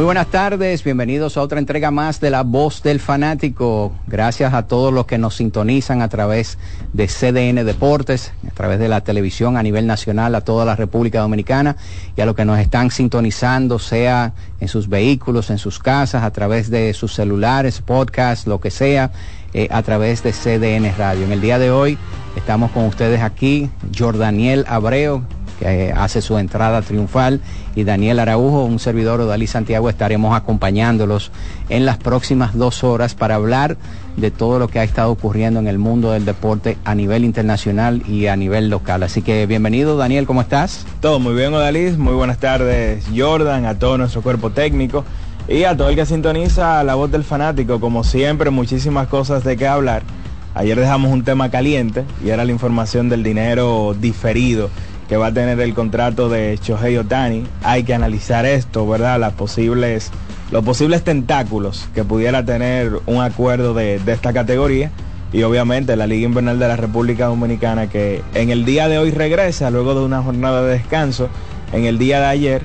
Muy buenas tardes, bienvenidos a otra entrega más de La Voz del Fanático. Gracias a todos los que nos sintonizan a través de CDN Deportes, a través de la televisión a nivel nacional, a toda la República Dominicana y a los que nos están sintonizando, sea en sus vehículos, en sus casas, a través de sus celulares, podcast, lo que sea, eh, a través de CDN Radio. En el día de hoy estamos con ustedes aquí, Jordaniel Abreu, que eh, hace su entrada triunfal, y Daniel Araujo, un servidor de Dalí Santiago, estaremos acompañándolos en las próximas dos horas para hablar de todo lo que ha estado ocurriendo en el mundo del deporte a nivel internacional y a nivel local. Así que bienvenido, Daniel, ¿cómo estás? Todo muy bien, Odalí. Muy buenas tardes, Jordan, a todo nuestro cuerpo técnico y a todo el que sintoniza la voz del fanático. Como siempre, muchísimas cosas de qué hablar. Ayer dejamos un tema caliente y era la información del dinero diferido que va a tener el contrato de Shohei Otani. Hay que analizar esto, ¿verdad? Las posibles, los posibles tentáculos que pudiera tener un acuerdo de, de esta categoría. Y obviamente la Liga Invernal de la República Dominicana que en el día de hoy regresa luego de una jornada de descanso en el día de ayer.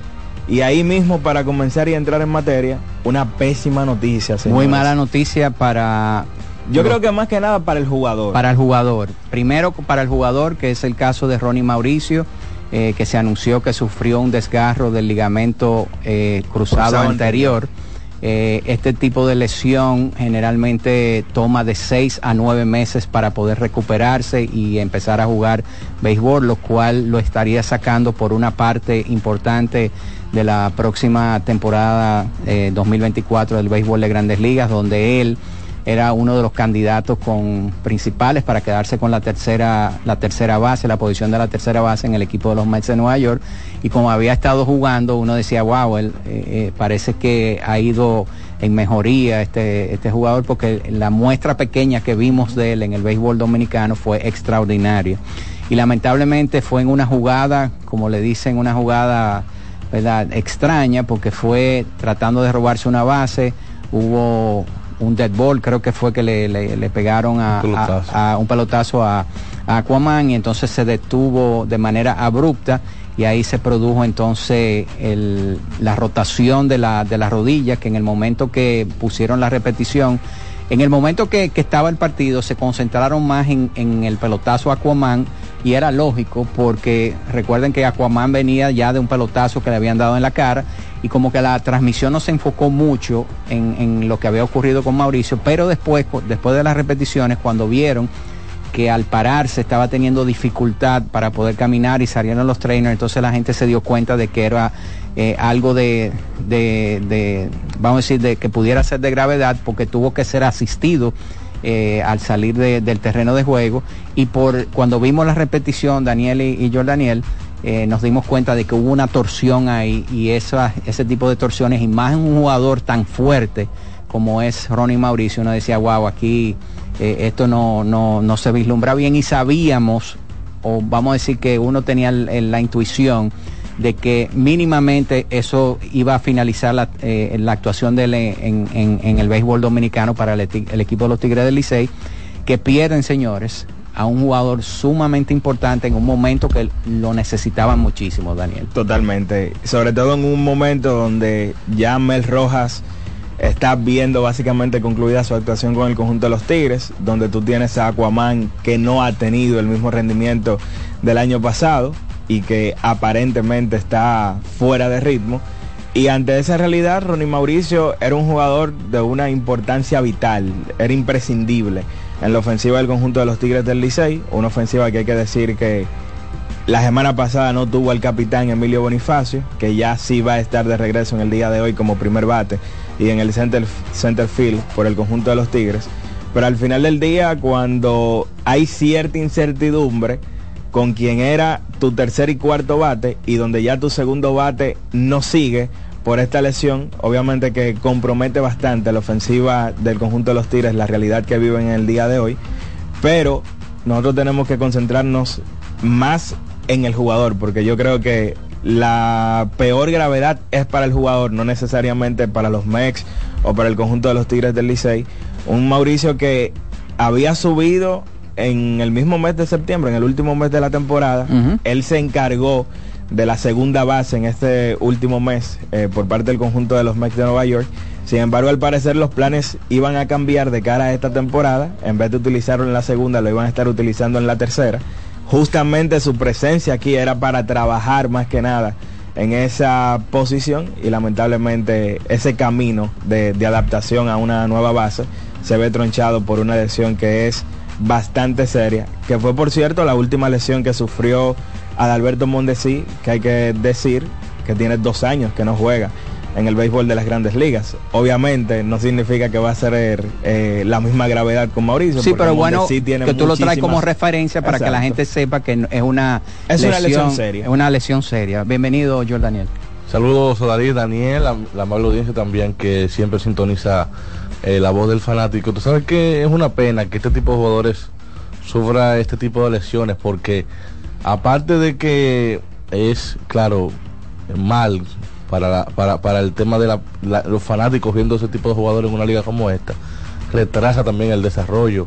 Y ahí mismo para comenzar y entrar en materia, una pésima noticia. Señores. Muy mala noticia para yo creo que más que nada para el jugador. Para el jugador. Primero para el jugador, que es el caso de Ronnie Mauricio, eh, que se anunció que sufrió un desgarro del ligamento eh, cruzado, cruzado, anterior. Eh, este tipo de lesión generalmente toma de 6 a 9 meses para poder recuperarse y empezar a jugar béisbol, lo cual lo estaría sacando por una parte importante de la próxima temporada 2024 del béisbol de grandes ligas, donde él era uno de los candidatos con principales para quedarse con la tercera, la tercera base, la posición de la tercera base en el equipo de los Mets de Nueva York. Y como había estado jugando, uno decía, wow, él eh, eh, parece que ha ido en mejoría este, este jugador porque la muestra pequeña que vimos de él en el béisbol dominicano fue extraordinaria. Y lamentablemente fue en una jugada, como le dicen, una jugada ¿verdad? extraña porque fue tratando de robarse una base, hubo un dead ball, creo que fue que le, le, le pegaron a un pelotazo, a, a, un pelotazo a, a, Aquaman y entonces se detuvo de manera abrupta y ahí se produjo entonces el, la rotación de la, de la rodilla que en el momento que pusieron la repetición en el momento que, que, estaba el partido se concentraron más en, en, el pelotazo Aquaman y era lógico porque recuerden que Aquaman venía ya de un pelotazo que le habían dado en la cara y como que la transmisión no se enfocó mucho en, en lo que había ocurrido con Mauricio, pero después, después de las repeticiones, cuando vieron que al pararse estaba teniendo dificultad para poder caminar y salieron los trainers, entonces la gente se dio cuenta de que era eh, algo de, de, vamos a decir, de que pudiera ser de gravedad porque tuvo que ser asistido eh, al salir de, del terreno de juego. Y por cuando vimos la repetición, Daniel y, y yo, Daniel, eh, nos dimos cuenta de que hubo una torsión ahí y esa, ese tipo de torsiones y más en un jugador tan fuerte como es Ronnie Mauricio, uno decía, wow, aquí eh, esto no, no, no, se vislumbra bien y sabíamos, o vamos a decir que uno tenía la intuición de que mínimamente eso iba a finalizar la, eh, la actuación en, en, en, el béisbol dominicano para el, el, equipo de los Tigres del Licey, que pierden, señores, a un jugador sumamente importante en un momento que lo necesitaban muchísimo, Daniel. Totalmente, sobre todo en un momento donde ya Mel Rojas está viendo básicamente concluida su actuación con el conjunto de los Tigres, donde tú tienes a Aquaman que no ha tenido el mismo rendimiento del año pasado y que aparentemente está fuera de ritmo. Y ante esa realidad, Ronnie Mauricio era un jugador de una importancia vital, era imprescindible en la ofensiva del conjunto de los Tigres del Licey, una ofensiva que hay que decir que la semana pasada no tuvo al capitán Emilio Bonifacio, que ya sí va a estar de regreso en el día de hoy como primer bate y en el center, center field por el conjunto de los Tigres. Pero al final del día, cuando hay cierta incertidumbre con quien era tu tercer y cuarto bate y donde ya tu segundo bate no sigue por esta lesión, obviamente que compromete bastante la ofensiva del conjunto de los Tigres, la realidad que viven en el día de hoy. Pero nosotros tenemos que concentrarnos más en el jugador, porque yo creo que la peor gravedad es para el jugador, no necesariamente para los Mex o para el conjunto de los Tigres del Licey. Un Mauricio que había subido en el mismo mes de septiembre, en el último mes de la temporada, él se encargó de la segunda base en este último mes eh, por parte del conjunto de los Mets de Nueva York. Sin embargo, al parecer los planes iban a cambiar de cara a esta temporada. En vez de utilizarlo en la segunda, lo iban a estar utilizando en la tercera. Justamente su presencia aquí era para trabajar más que nada en esa posición y lamentablemente ese camino de, de adaptación a una nueva base se ve tronchado por una lesión que es bastante seria, que fue por cierto la última lesión que sufrió Adalberto Mondesi, que hay que decir que tiene dos años que no juega en el béisbol de las grandes ligas. Obviamente no significa que va a ser eh, la misma gravedad con Mauricio. Sí, pero bueno, que tú lo traes como referencia para que la gente sepa que es una, es lesión, una lesión seria. Es una lesión seria. Bienvenido, George Daniel. Saludos a David, Daniel, la, la amable audiencia también que siempre sintoniza eh, la voz del fanático. Tú sabes que es una pena que este tipo de jugadores sufra este tipo de lesiones porque aparte de que es, claro, mal para, el tema de los fanáticos viendo ese tipo de jugadores en una liga como esta, retrasa también el desarrollo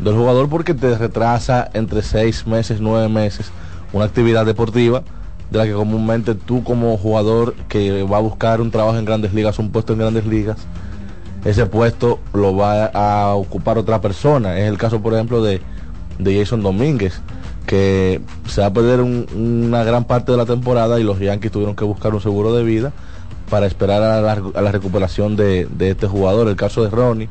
del jugador porque te retrasa entre seis meses, nueve meses una actividad deportiva de la que comúnmente tú como jugador que va a buscar un trabajo en grandes ligas, un puesto en grandes ligas, ese puesto lo va a ocupar otra persona. Es el caso, por ejemplo, de, de Jason Domínguez, que se va a perder una gran parte de la temporada y los Yankees tuvieron que buscar un seguro de vida para esperar a la, recuperación de, este jugador. El caso de Ronnie.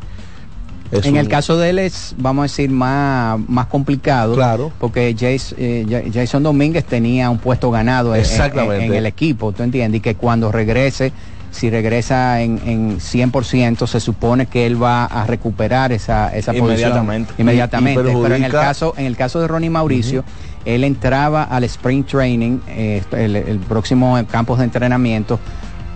En el caso de él es, vamos a decir, más, más complicado. Claro. Porque Jason, eh, Jason Domínguez tenía un puesto ganado en, en, el equipo, ¿tú entiendes? Y que cuando regrese si regresa en, en 100%, se supone que él va a recuperar esa, esa inmediatamente. posición inmediatamente. Pero en el caso, en el caso de Ronnie Mauricio, él entraba al Spring Training, eh, el, próximo campo de entrenamiento,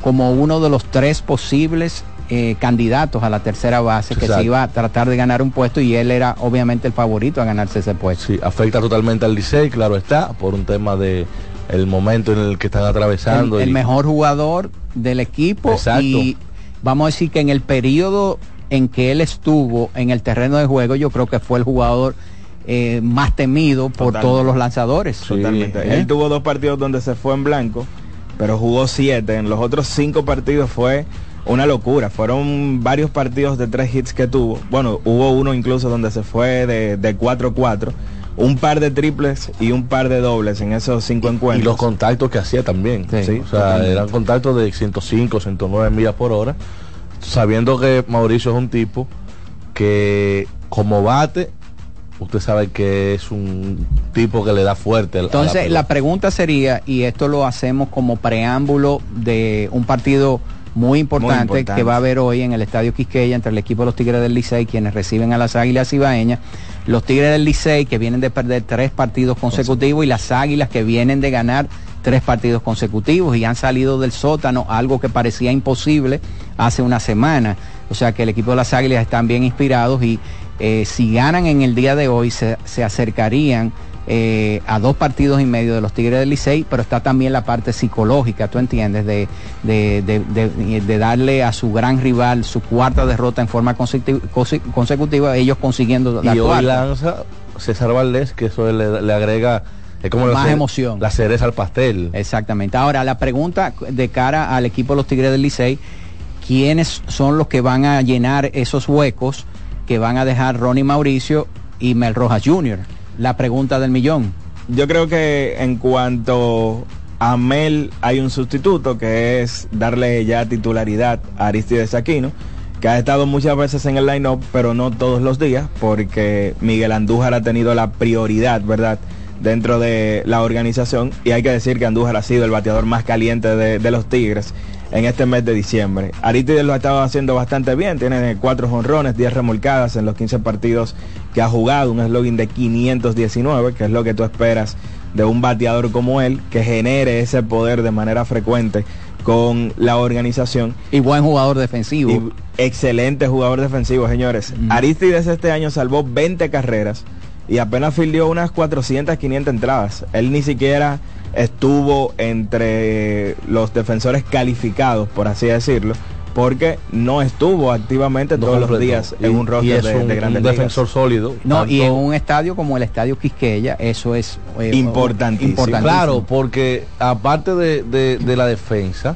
como uno de los tres posibles eh, candidatos a la tercera base que se iba a tratar de ganar un puesto y él era obviamente el favorito a ganarse ese puesto. Sí, afecta totalmente al Licey, claro está, por un tema de el momento en el que están atravesando. El, mejor jugador del equipo y vamos a decir que en el periodo en que él estuvo en el terreno de juego, yo creo que fue el jugador eh, más temido por todos los lanzadores. Totalmente. ¿Eh? Él tuvo dos partidos donde se fue en blanco, pero jugó siete. En los otros cinco partidos fue una locura. Fueron varios partidos de tres hits que tuvo. Bueno, hubo uno incluso donde se fue de 4-4 un par de triples y un par de dobles en esos cinco encuentros. Y los contactos que hacía también. Sí, O sea, eran contactos de 105, 109 millas por hora, sabiendo que Mauricio es un tipo que como bate, usted sabe que es un tipo que le da fuerte. Entonces, la, pregunta sería, y esto lo hacemos como preámbulo de un partido muy importante, que va a haber hoy en el Estadio Quisqueya entre el equipo de los Tigres del Licey, quienes reciben a las Águilas Ibaeñas los Tigres del Licey que vienen de perder tres partidos consecutivos y las Águilas que vienen de ganar tres partidos consecutivos y han salido del sótano, algo que parecía imposible hace una semana. O sea que el equipo de las Águilas están bien inspirados y eh, si ganan en el día de hoy se, se acercarían eh, a dos partidos y medio de los Tigres del Licey, pero está también la parte psicológica, tú entiendes, de, de, darle a su gran rival su cuarta derrota en forma consecutiva, ellos consiguiendo la y hoy lanza César Valdés, que eso le, agrega es como más emoción. La cereza al pastel. Exactamente. Ahora, la pregunta de cara al equipo de los Tigres del Licey, ¿quiénes son los que van a llenar esos huecos que van a dejar Ronnie Mauricio y Mel Rojas Jr.? La pregunta del millón. Yo creo que en cuanto a Mel hay un sustituto que es darle ya titularidad a Aristides Aquino, que ha estado muchas veces en el line-up, pero no todos los días, porque Miguel Andújar ha tenido la prioridad, ¿verdad? dentro de la organización y hay que decir que Andújar ha sido el bateador más caliente de, de los Tigres en este mes de diciembre. Aristides lo ha estado haciendo bastante bien, tiene cuatro jonrones, 10 remolcadas en los 15 partidos que ha jugado, un slogan de 519, que es lo que tú esperas de un bateador como él, que genere ese poder de manera frecuente con la organización. Y buen jugador defensivo. excelente jugador defensivo, señores. Aristides este año salvó 20 carreras y apenas fildió unas 400, 500 entradas. Él ni siquiera estuvo entre los defensores calificados, por así decirlo, porque no estuvo activamente todos los días en un roster de, un, de grandes un defensor sólido. No, y en un estadio como el Estadio Quisqueya, eso es eh, importantísimo. Claro, porque aparte de, de, la defensa,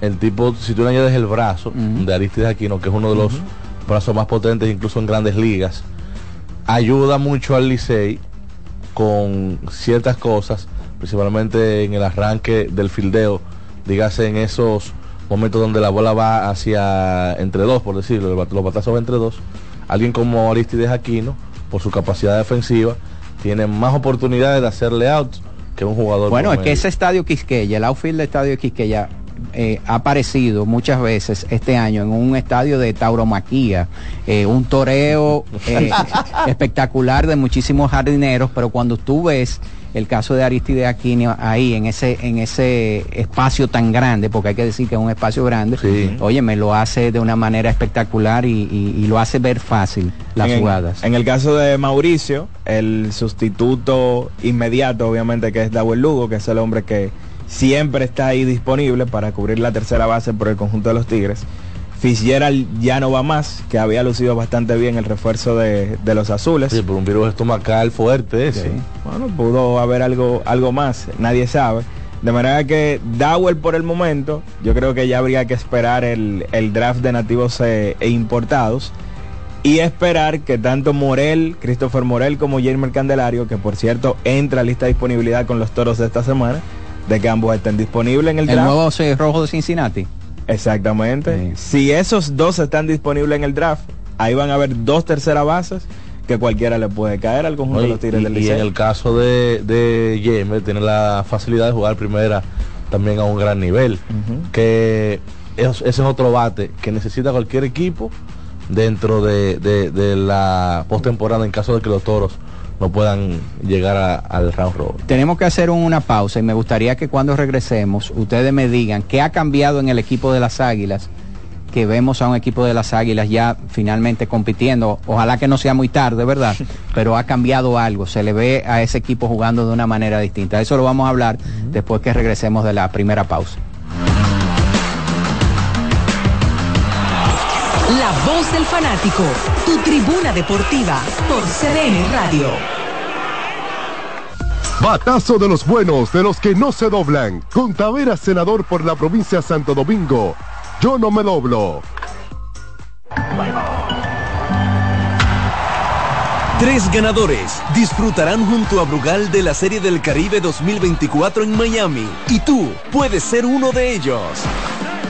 el tipo, si tú le añades el brazo de Aristides Aquino, que es uno de los brazos más potentes incluso en grandes ligas, ayuda mucho al Licey con ciertas cosas, principalmente en el arranque del fildeo, dígase en esos momentos donde la bola va hacia entre dos, por decirlo, los batazos van entre dos. Alguien como Aristides Aquino, por su capacidad defensiva, tiene más oportunidades de hacerle out que un jugador. Bueno, es que ese estadio Quisqueya, el outfield del estadio Quisqueya, eh, ha aparecido muchas veces este año en un estadio de tauromaquía, eh, un toreo eh, espectacular de muchísimos jardineros, pero cuando tú ves el caso de Aristide Aquino ahí en ese en ese espacio tan grande, porque hay que decir que es un espacio grande, oye, me lo hace de una manera espectacular y, lo hace ver fácil las jugadas. En el caso de Mauricio, el sustituto inmediato, obviamente, que es Dawel Lugo, que es el hombre que siempre está ahí disponible para cubrir la tercera base por el conjunto de los Tigres. Fitzgerald ya no va más, que había lucido bastante bien el refuerzo de, los azules. Sí, por un virus estomacal fuerte ese. Bueno, pudo haber algo, algo más, nadie sabe. De manera que Dowell por el momento, yo creo que ya habría que esperar el, draft de nativos e, e, importados y esperar que tanto Morel, Christopher Morel como Jaime Candelario, que por cierto entra a lista de disponibilidad con los toros de esta semana, de que ambos estén disponibles en el draft. El nuevo rojo de Cincinnati. Exactamente. Si esos dos están disponibles en el draft, ahí van a haber dos terceras bases que cualquiera le puede caer al conjunto de los Tigres del Y en el caso de, de tiene la facilidad de jugar primera también a un gran nivel. Que ese es otro bate que necesita cualquier equipo dentro de, de la postemporada en caso de que los toros no puedan llegar al round robin. Tenemos que hacer una pausa y me gustaría que cuando regresemos ustedes me digan qué ha cambiado en el equipo de las Águilas, que vemos a un equipo de las Águilas ya finalmente compitiendo. Ojalá que no sea muy tarde, ¿verdad? Pero ha cambiado algo, se le ve a ese equipo jugando de una manera distinta. Eso lo vamos a hablar después que regresemos de la primera pausa. La voz del fanático, tu tribuna deportiva por CDN Radio. Batazo de los buenos, de los que no se doblan. Con Tavera, senador por la provincia de Santo Domingo. Yo no me doblo. Tres ganadores disfrutarán junto a Brugal de la Serie del Caribe 2024 en Miami. Y tú puedes ser uno de ellos.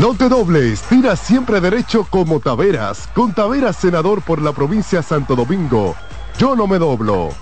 No te dobles, tira siempre derecho como Taveras, con Taveras senador por la provincia Santo Domingo. Yo no me doblo.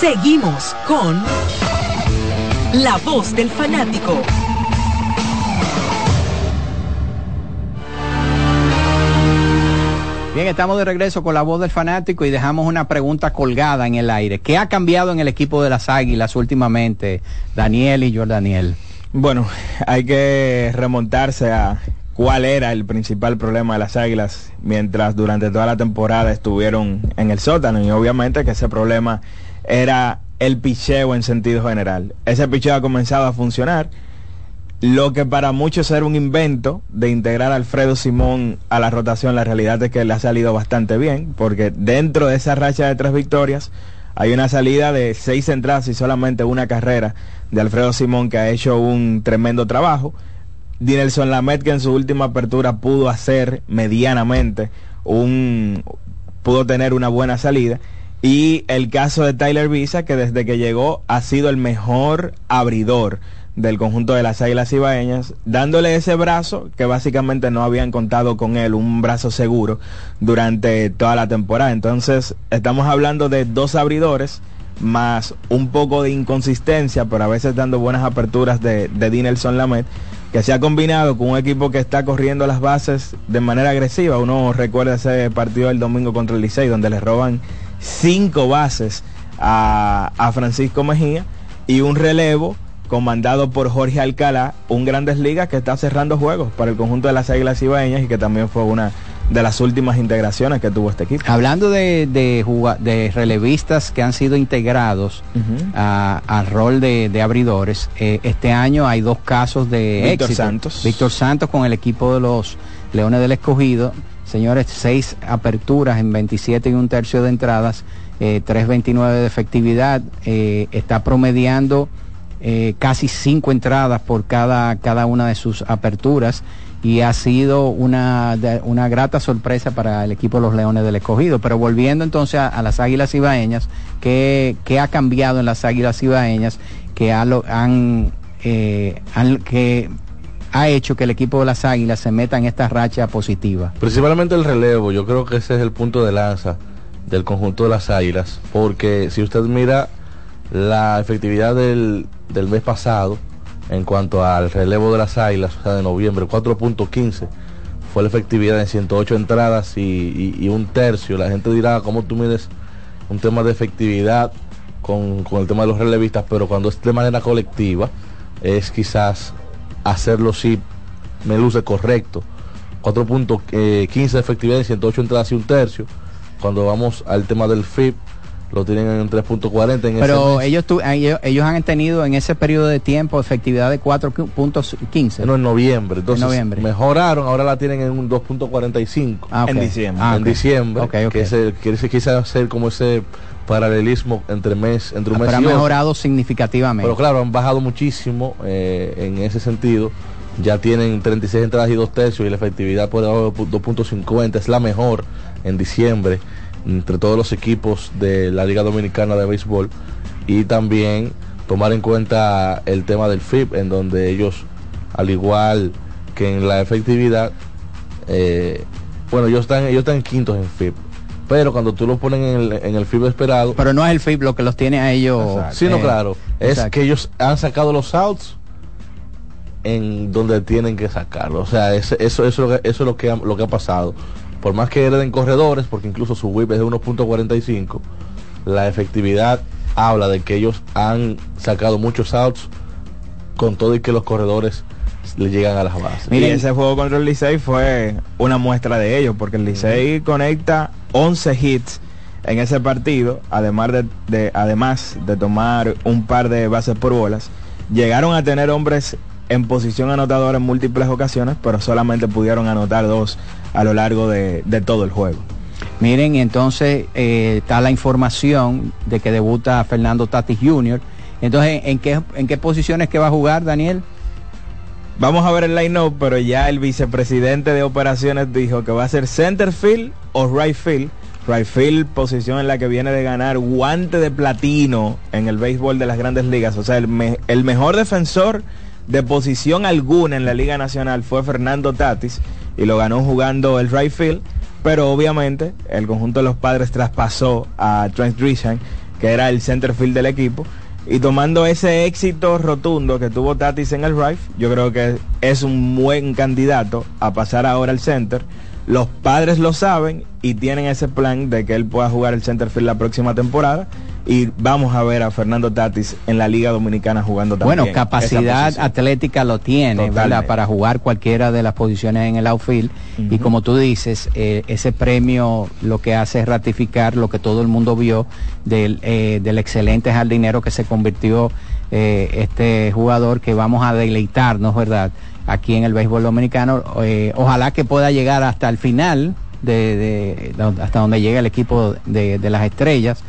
Seguimos con La Voz del Fanático. Bien, estamos de regreso con la voz del fanático y dejamos una pregunta colgada en el aire. ¿Qué ha cambiado en el equipo de las Águilas últimamente, Daniel y Jordaniel? Bueno, hay que remontarse a cuál era el principal problema de las Águilas mientras durante toda la temporada estuvieron en el sótano y obviamente que ese problema era el picheo en sentido general. Ese picheo ha comenzado a funcionar. Lo que para muchos era un invento de integrar a Alfredo Simón a la rotación, la realidad es que le ha salido bastante bien, porque dentro de esa racha de tres victorias hay una salida de seis entradas y solamente una carrera de Alfredo Simón que ha hecho un tremendo trabajo. Dinelson Lamet que en su última apertura pudo hacer medianamente un pudo tener una buena salida y el caso de Tyler Visa que desde que llegó ha sido el mejor abridor del conjunto de las Águilas Ibaeñas, dándole ese brazo que básicamente no habían contado con él, un brazo seguro durante toda la temporada. Entonces, estamos hablando de dos abridores más un poco de inconsistencia, pero a veces dando buenas aperturas de, de Dinelson Lamet, que se ha combinado con un equipo que está corriendo las bases de manera agresiva. Uno recuerda ese partido del domingo contra el Licey, donde le roban cinco bases a, a Francisco Mejía y un relevo comandado por Jorge Alcalá, un Grandes Ligas que está cerrando juegos para el conjunto de las Águilas Ibaeñas y que también fue una de las últimas integraciones que tuvo este equipo. Hablando de, de, de relevistas que han sido integrados uh -huh. al rol de, de abridores, eh, este año hay dos casos de Víctor éxito. Santos. Víctor Santos con el equipo de los Leones del Escogido señores, seis aperturas en 27 y un tercio de entradas, eh, 3.29 de efectividad, eh, está promediando eh, casi cinco entradas por cada, cada una de sus aperturas y ha sido una, una grata sorpresa para el equipo de los Leones del Escogido. Pero volviendo entonces a, las Águilas Ibaeñas, ¿qué, qué ha cambiado en las Águilas Ibaeñas que ha han, eh, ha hecho que el equipo de las Águilas se meta en esta racha positiva? Principalmente el relevo, yo creo que ese es el punto de lanza del conjunto de las Águilas, porque si usted mira la efectividad del, del mes pasado en cuanto al relevo de las Águilas, o sea, de noviembre, 4.15 fue la efectividad en 108 entradas y, y- y un tercio. La gente dirá, ¿cómo tú mides un tema de efectividad con, con el tema de los relevistas? Pero cuando es de manera colectiva, es quizás hacerlo si me luce correcto. 4.15 de efectividad en 108 entradas y un tercio. Cuando vamos al tema del FIP, lo tienen en 3.40 en ese Pero ellos, tu- ellos, ellos han tenido en ese periodo de tiempo efectividad de 4.15. No, en noviembre. Entonces, En noviembre. mejoraron, ahora la tienen en un 2.45. Ah, ok. En diciembre. Ah, en diciembre. Que ese quizás hacer como ese paralelismo entre mes, entre un mes Pero ha y otro. mejorado significativamente. Pero claro, han bajado muchísimo eh, en ese sentido. Ya tienen 36 entradas y 2 tercios y la efectividad por debajo de 2.50 es la mejor en diciembre entre todos los equipos de la Liga Dominicana de Béisbol. Y también tomar en cuenta el tema del FIP, en donde ellos, al igual que en la efectividad, eh, bueno, ellos están, ellos están quintos en FIP. Pero cuando tú lo pones en el, en el FIP esperado, Pero no es el FIP lo que los tiene a ellos. Sí, no, eh, claro. Es exacto. que ellos han sacado los outs en donde tienen que sacarlo. O sea, es- eso, eso, es lo que- eso es lo que, ha, lo que ha pasado. Por más que hereden corredores, porque incluso su whip es de 1.45, la efectividad habla de que ellos han sacado muchos outs con todo y que los corredores le llegan a las bases. y ese juego contra el Licey fue una muestra de ello, porque el Licey conecta 11 hits en ese partido, además de, de- además de tomar un par de bases por bolas. Llegaron a tener hombres en posición anotadora en múltiples ocasiones, pero solamente pudieron anotar dos a lo largo de, de todo el juego. Miren, y entonces eh, está la información de que debuta Fernando Tatis Jr. Entonces, ¿en qué, ¿en qué posiciones que va a jugar, Daniel? Vamos a ver el line-up, pero ya el vicepresidente de operaciones dijo que va a ser center field o right field. Right field, posición en la que viene de ganar guante de platino en el béisbol de las grandes ligas. O sea, el, me- el mejor defensor de posición alguna en la Liga Nacional fue Fernando Tatis y lo ganó jugando el right field. Pero obviamente el conjunto de los padres traspasó a Trent Grisham, que era el center field del equipo. Y tomando ese éxito rotundo que tuvo Tatis en el right, yo creo que es un buen candidato a pasar ahora al center. Los padres lo saben y tienen ese plan de que él pueda jugar el center field la próxima temporada. Y vamos a ver a Fernando Tatis en la Liga Dominicana jugando también. Bueno, capacidad atlética lo tiene, ¿verdad? Para jugar cualquiera de las posiciones en el outfield. Y como tú dices, eh, ese premio lo que hace es ratificar lo que todo el mundo vio del, eh, del excelente jardinero que se convirtió eh, este jugador que vamos a deleitarnos, ¿verdad? Aquí en el béisbol dominicano. Ojalá que pueda llegar hasta el final, de, de- de- hasta donde llegue el equipo de, de las estrellas.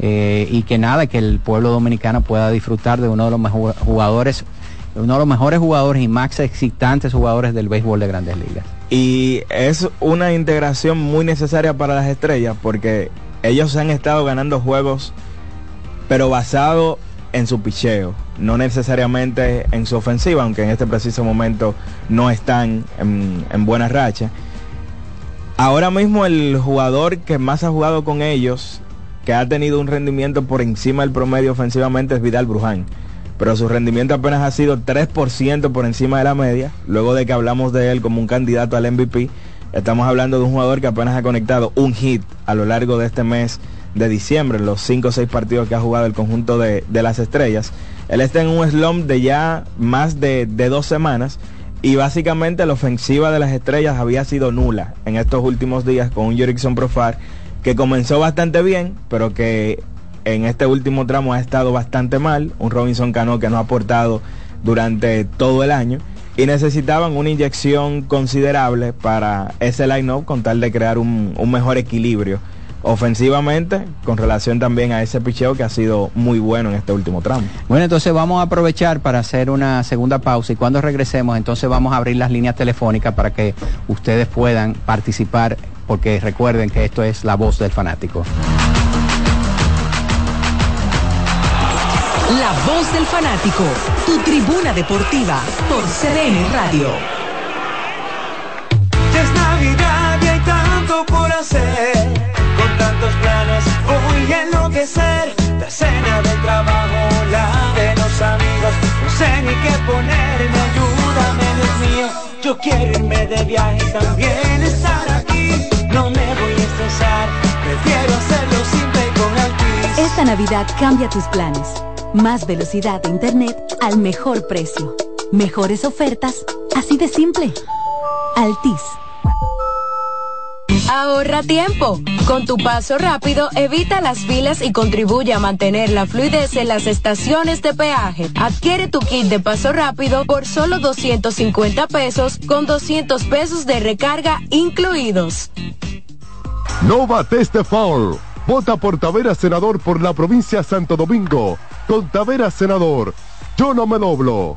Eh, y que nada, que el pueblo dominicano pueda disfrutar de uno de los mejores jugadores, uno de los mejores jugadores y más excitantes jugadores del béisbol de grandes ligas. Y es una integración muy necesaria para las estrellas porque ellos han estado ganando juegos, pero basado en su picheo, no necesariamente en su ofensiva, aunque en este preciso momento no están en, en buena racha. Ahora mismo el jugador que más ha jugado con ellos, que ha tenido un rendimiento por encima del promedio ofensivamente, es Vidal Bruján. Pero su rendimiento apenas ha sido 3% por encima de la media. Luego de que hablamos de él como un candidato al MVP, estamos hablando de un jugador que apenas ha conectado un hit a lo largo de este mes de diciembre, los 5 o 6 partidos que ha jugado el conjunto de, de las estrellas. Él está en un slump de ya más de, de dos semanas y básicamente la ofensiva de las estrellas había sido nula en estos últimos días con un Jerickson Profar que comenzó bastante bien, pero que en este último tramo ha estado bastante mal. Un Robinson Cano que no ha aportado durante todo el año. y necesitaban una inyección considerable para ese line-up con tal de crear un, un mejor equilibrio ofensivamente con relación también a ese picheo que ha sido muy bueno en este último tramo. Bueno, entonces vamos a aprovechar para hacer una segunda pausa y cuando regresemos entonces vamos a abrir las líneas telefónicas para que ustedes puedan participar porque recuerden que esto es la voz del fanático. La voz del fanático, tu tribuna deportiva por CDN Radio. Ya es Navidad y hay tanto por hacer. Con tantos planes voy a enloquecer. La cena del trabajo, la de los amigos. No sé ni qué ponerme, ayúdame, Dios mío. Yo quiero irme de viaje y también estar aquí. No me voy a prefiero hacerlo simple con. Esta Navidad cambia tus planes. Más velocidad de internet al mejor precio. Mejores ofertas, así de simple. Altis. Ahorra tiempo. Con tu paso rápido, evita las filas y contribuye a mantener la fluidez en las estaciones de peaje. Adquiere tu kit de paso rápido por solo 250 pesos con 200 pesos de recarga incluidos. No bates de foul. Vota por Tavera Senador por la provincia Santo Domingo. Con Tavera Senador. Yo no me doblo.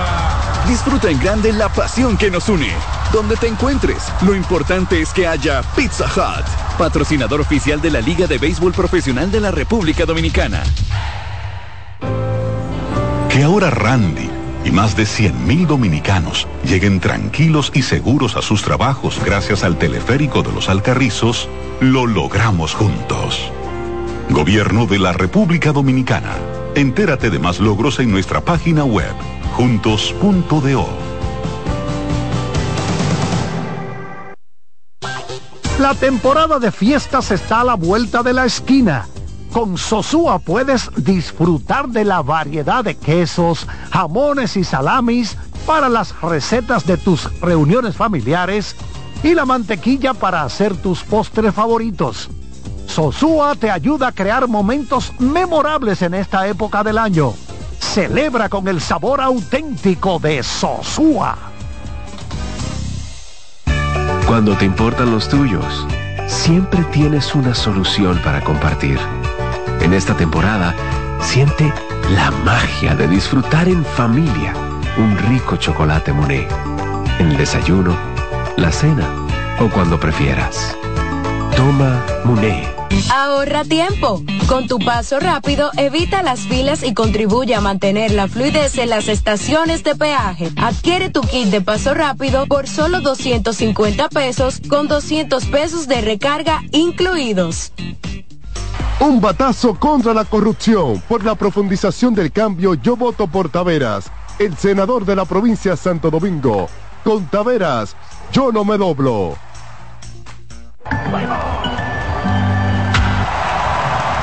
Disfruta en grande la pasión que nos une. Donde te encuentres, lo importante es que haya Pizza Hut, patrocinador oficial de la Liga de Béisbol Profesional de la República Dominicana. Que ahora Randy y más de 100.000 dominicanos lleguen tranquilos y seguros a sus trabajos gracias al teleférico de los Alcarrizos, lo logramos juntos. Gobierno de la República Dominicana. Entérate de más logros en nuestra página web, juntos.do. La temporada de fiestas está a la vuelta de la esquina. Con Sosúa puedes disfrutar de la variedad de quesos, jamones y salamis para las recetas de tus reuniones familiares y la mantequilla para hacer tus postres favoritos. Sosúa te ayuda a crear momentos memorables en esta época del año. Celebra con el sabor auténtico de Sosúa. Cuando te importan los tuyos, siempre tienes una solución para compartir. En esta temporada, siente la magia de disfrutar en familia un rico chocolate Monet. En el desayuno, la cena o cuando prefieras. Toma Monet. Ahorra tiempo. Con tu paso rápido, evita las filas y contribuye a mantener la fluidez en las estaciones de peaje. Adquiere tu kit de paso rápido por solo 250 pesos con 200 pesos de recarga incluidos. Un batazo contra la corrupción. Por la profundización del cambio, yo voto por Taveras, el senador de la provincia de Santo Domingo. Con Taveras, yo no me doblo.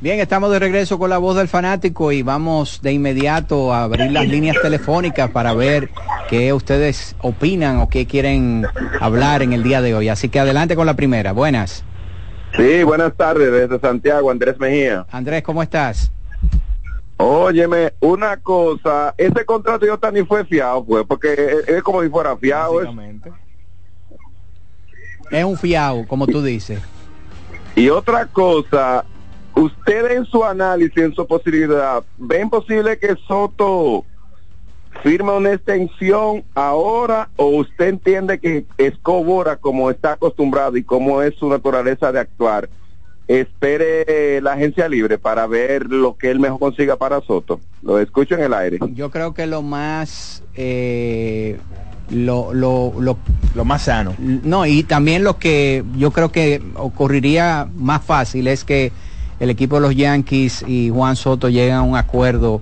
Bien, estamos de regreso con la voz del fanático y vamos de inmediato a abrir las líneas telefónicas para ver qué ustedes opinan o qué quieren hablar en el día de hoy. Así que adelante con la primera. Buenas. Sí, buenas tardes desde Santiago, Andrés Mejía. Andrés, ¿cómo estás? Óyeme, una cosa, ese contrato yo ni fue fiado, pues, porque es, es como si fuera fiado. Es, Es un fiado, como tú dices. y otra cosa, usted en su análisis, en su posibilidad, ¿ven posible que Soto firme una extensión ahora o usted entiende que Escobora, como está acostumbrado y como es su naturaleza de actuar, espere la agencia libre para ver lo que él mejor consiga para Soto? Lo escucho en el aire. Yo creo que lo más... eh, lo, lo, lo, lo más sano. No, y también lo que yo creo que ocurriría más fácil es que el equipo de los Yankees y Juan Soto lleguen a un acuerdo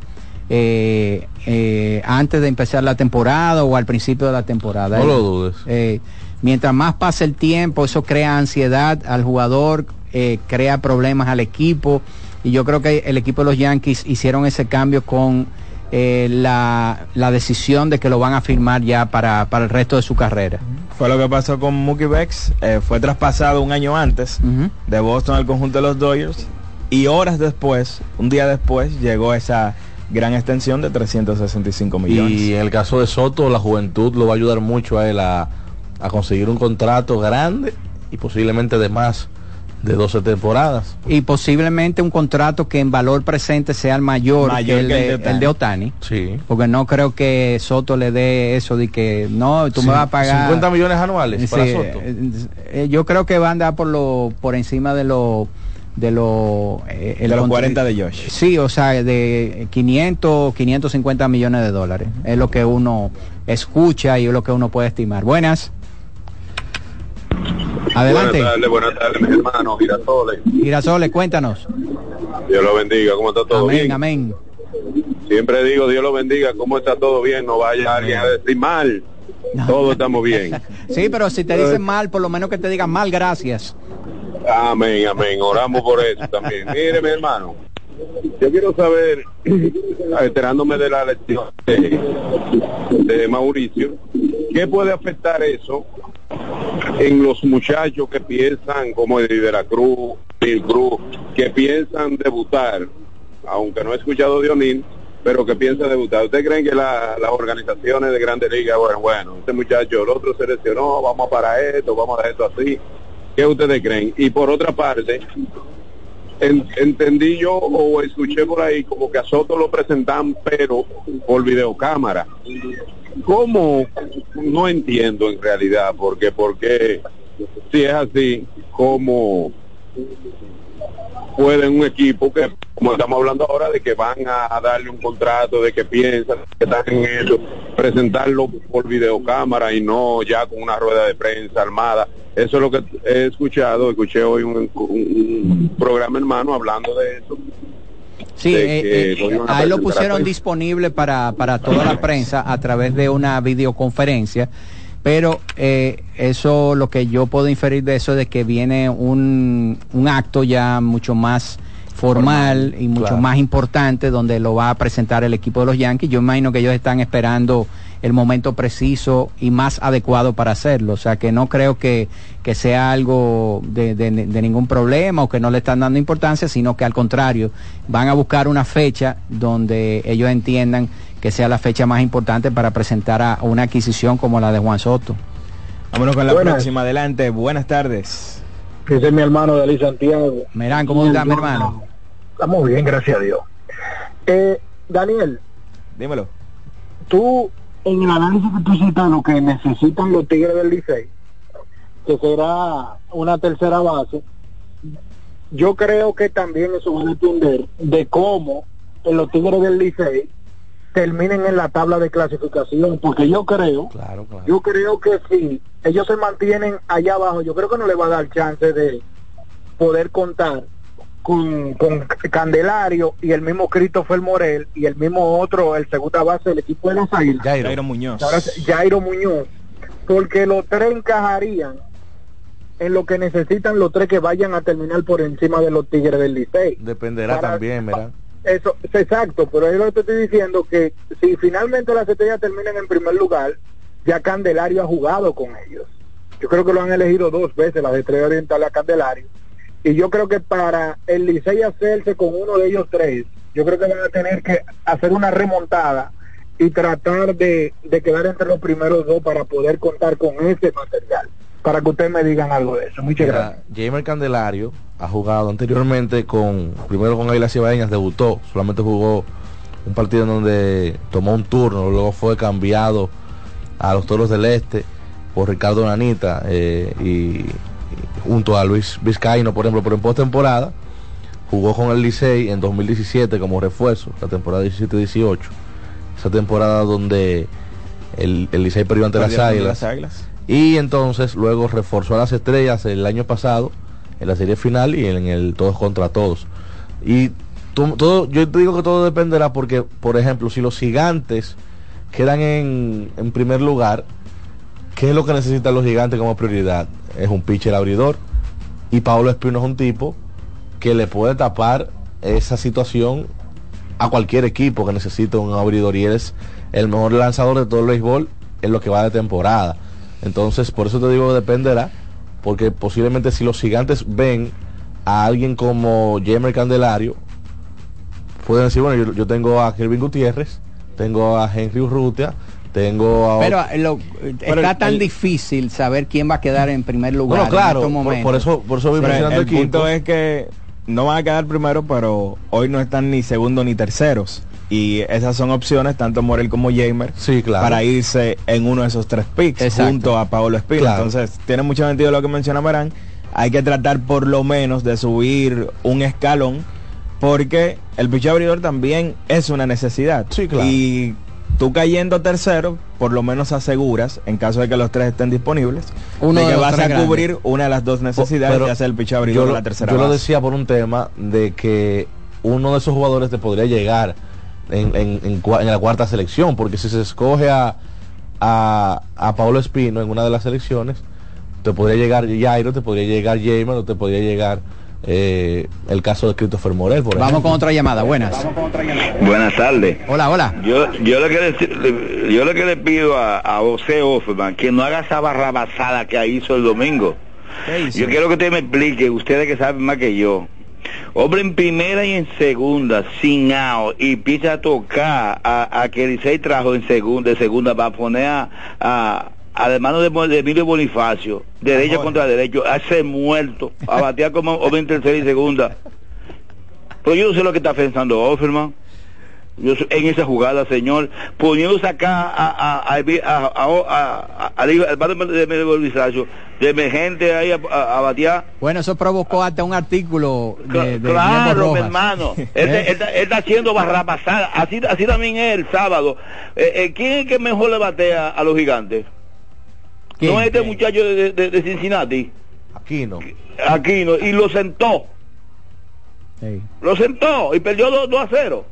eh, eh, antes de empezar la temporada o al principio de la temporada. No lo Eh, dudes. eh, mientras más pasa el tiempo, eso crea ansiedad al jugador, eh, crea problemas al equipo. Y yo creo que el equipo de los Yankees hicieron ese cambio con eh, la, la decisión de que lo van a firmar ya para, para el resto de su carrera. Fue lo que pasó con Mookie Betts. eh, fue traspasado un año antes de Boston al conjunto de los Dodgers. Y horas después, un día después, llegó esa gran extensión de 365 millones. Y en el caso de Soto, la juventud lo va a ayudar mucho a él a, a conseguir un contrato grande y posiblemente de más de 12 temporadas. Y posiblemente un contrato que en valor presente sea el mayor, Mayor que el que de, el de el de Otani. Sí. Porque no creo que Soto le dé eso de que no, tú me vas a pagar 50 millones anuales para Soto. eh, eh, yo creo que va a andar por lo por encima de lo de lo eh, el De los contra- 40 de Josh. Sí, o sea, de 500, 550 millones de dólares. Es lo que uno escucha y es lo que uno puede estimar. Buenas. Adelante. Buenas tardes, buenas tardes, mis hermanos, Girasoles. Girasoles, cuéntanos. Dios lo bendiga, ¿cómo está todo amén, bien? amén. Siempre digo, Dios lo bendiga, ¿cómo está todo bien? No vaya alguien a decir mal. Todos estamos bien. Sí, pero si te dicen mal, por lo menos que te digan mal, gracias. Amén, amén. Oramos por eso también. Mire, mi hermano, yo quiero saber, enterándome de la lección de, Mauricio, ¿qué puede afectar eso en los muchachos que piensan, como de Veracruz, Bill Cruz, que piensan debutar, aunque no he escuchado de O'Neill, pero que piensan debutar? ¿Usted creen que la- las organizaciones de Grandes Ligas, bueno, bueno, este muchacho, el otro se lesionó, vamos para esto, vamos a esto así? ¿Qué ustedes creen? Y por otra parte, en- entendí yo o escuché por ahí como que a Soto lo presentan pero por videocámara. ¿Cómo? No entiendo en realidad, porque porque si es así, ¿cómo puede un equipo que, como estamos hablando ahora, de que van a, darle un contrato, de que piensan que están en eso, presentarlo por videocámara y no ya con una rueda de prensa armada? Eso es lo que he escuchado, escuché hoy un, programa hermano hablando de eso. Sí, eh, eh, lo a pusieron disponible para, para toda la prensa a través de una videoconferencia, pero eh, eso lo que yo puedo inferir de eso es de que viene un, un acto ya mucho más formal y mucho claro. más importante donde lo va a presentar el equipo de los Yankees. Yo imagino que ellos están esperando el momento preciso y más adecuado para hacerlo. O sea que no creo que, que sea algo de, de- de ningún problema o que no le están dando importancia, sino que al contrario, van a buscar una fecha donde ellos entiendan que sea la fecha más importante para presentar a una adquisición como la de Juan Soto. Vámonos con la Buenas. próxima. Adelante. Buenas tardes. Ese es mi hermano Dalí Santiago. Merán, ¿cómo está mi hermano? Estamos bien, gracias a Dios. Eh, Daniel, Dímelo. tú, en el análisis que tú citas, lo que necesitan los Tigres del Licey, que será una tercera base, yo creo que también eso va a depender de cómo en los Tigres del Licey terminen en la tabla de clasificación, porque yo creo, yo creo que si ellos se mantienen allá abajo, yo creo que no le va a dar chance de poder contar con, con Candelario y el mismo Christopher Morel y el mismo otro, el segunda base del equipo de los Águilas. Jairo, Muñoz. Ahora, Jairo Muñoz, porque los tres encajarían en lo que necesitan los tres que vayan a terminar por encima de los Tigres del Licey. Dependerá Para- también, ¿verdad? Eso, es exacto, pero yo lo que te estoy diciendo que si finalmente las estrellas terminan en primer lugar, ya Candelario ha jugado con ellos. Yo creo que lo han elegido dos veces las estrellas orientales a Candelario. Y yo creo que para el Licey hacerse con uno de ellos tres, yo creo que van a tener que hacer una remontada y tratar de, de quedar entre los primeros dos para poder contar con ese material. Para que ustedes me digan algo de eso. Muchas Mira, gracias. Jamer Candelario ha jugado anteriormente con, primero con Águilas Cibaeñas, debutó, solamente jugó un partido en donde tomó un turno, luego fue cambiado a los Toros del Este por Ricardo Nanita eh, y, y junto a Luis Vizcaíno, por ejemplo, pero en postemporada jugó con el Licey en 2017 como refuerzo, la temporada 17-18, esa temporada donde el, el Licey perdió ante Águilas. las Águilas. Y entonces luego reforzó a las estrellas el año pasado en la serie final y en el todos contra todos. Y todo, yo te digo que todo dependerá porque, por ejemplo, si los gigantes quedan en, en primer lugar, ¿qué es lo que necesitan los gigantes como prioridad? Es un pitcher abridor. Y Pablo Espino es un tipo que le puede tapar esa situación a cualquier equipo que necesite un abridor y él es el mejor lanzador de todo el béisbol en lo que va de temporada. Entonces, por eso te digo que dependerá, porque posiblemente si los gigantes ven a alguien como Jamer Candelario, pueden decir, bueno, yo, yo tengo a Kelvin Gutiérrez, tengo a Henry Urrutia, tengo a... Pero eh, lo- Pero está el- tan el- difícil saber quién va a quedar en primer lugar Bueno, claro, en estos por- momentos. por eso- por eso voy mencionando el equipos. punto es que no van a quedar primero, pero hoy no están ni segundo ni terceros. Y esas son opciones, tanto Morel como Jamer, claro. para irse en uno de esos tres picks Exacto. junto a Paolo Espino. Claro. Entonces, tiene mucho sentido lo que menciona Marán. Hay que tratar por lo menos de subir un escalón, porque el picho abridor también es una necesidad. claro. Y tú cayendo tercero, por lo menos aseguras, en caso de que los tres estén disponibles, Uno de que vas a grandes. cubrir una de las dos necesidades, ya sea el picho yo abridor la tercera Yo lo decía por un tema de que uno de esos jugadores te podría llegar en, en- en cua- en la cuarta selección, porque si se escoge a, a, a Pablo Espino en una de las selecciones, te podría llegar Jairo, te podría llegar Jamer o te podría llegar eh, el caso de Christopher Morel, por Vamos ejemplo. con otra llamada, buenas. Buenas tardes. Hola, hola. Yo, yo lo que le, yo lo que le pido a, a José Offerman que no haga esa barrabasada que hizo el domingo. Yo quiero que usted me explique, ustedes que saben más que yo. Hombre en primera y en segunda, sin out, y empieza a tocar a, a que Licey trajo en segunda, de segunda, va a poner a, a, a de mano de, de Emilio Bonifacio, derecho contra derecho, a ese muerto, a batear como hombre en tercera y segunda. Pero yo no sé lo que está pensando Offerman. En esa jugada, señor, poniéndose acá a, a, a, al padre de de emergente ahí a, batear. Bueno, eso provocó hasta un artículo de, Claro, hermano. Él, ¿Eh? él está- haciendo barrapasada. Así, así también es el sábado. Eh, eh, ¿Quién es que mejor le batea a los gigantes? ¿Quién? No es este muchacho de, de- Cincinnati. Aquino. Aquino. Y lo sentó. Lo sentó y perdió 2 a 0.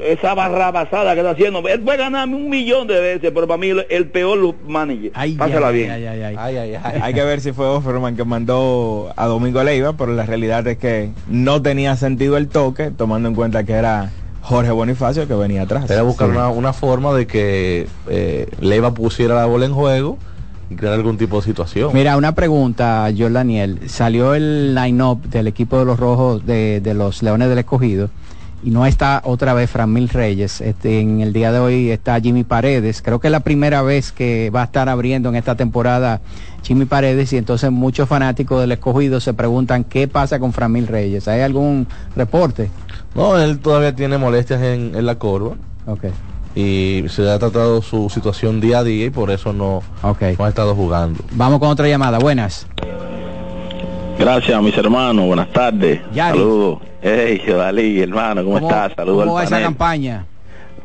Esa barrabasada que está haciendo. Él puede ganarme un millón de veces, pero para mí el, el peor manager. Pásala ay, bien. ay, ay, Hay que ver si fue Offerman que mandó a Domingo Leiva, pero la realidad es que no tenía sentido el toque, tomando en cuenta que era Jorge Bonifacio que venía atrás. Era buscar Sí. una, una forma de que eh, Leiva pusiera la bola en juego y crear algún tipo de situación. Mira, una pregunta, Joel Daniel. Salió el line-up del equipo de los rojos de, de los Leones del Escogido y no está otra vez Framil Reyes. Este, en el día de hoy está Jimmy Paredes. Creo que es la primera vez que va a estar abriendo en esta temporada Jimmy Paredes y entonces muchos fanáticos del escogido se preguntan qué pasa con Framil Reyes. ¿Hay algún reporte? No, él todavía tiene molestias en, en la corva. Ok. Y se ha tratado su situación día a día y por eso no, okay. no ha estado jugando. Vamos con otra llamada. Buenas. Gracias, mis hermanos. Buenas tardes. Saludos. Hey, Dalí, hermano, ¿cómo, estás? Saludos ¿Cómo va al esa panel. campaña?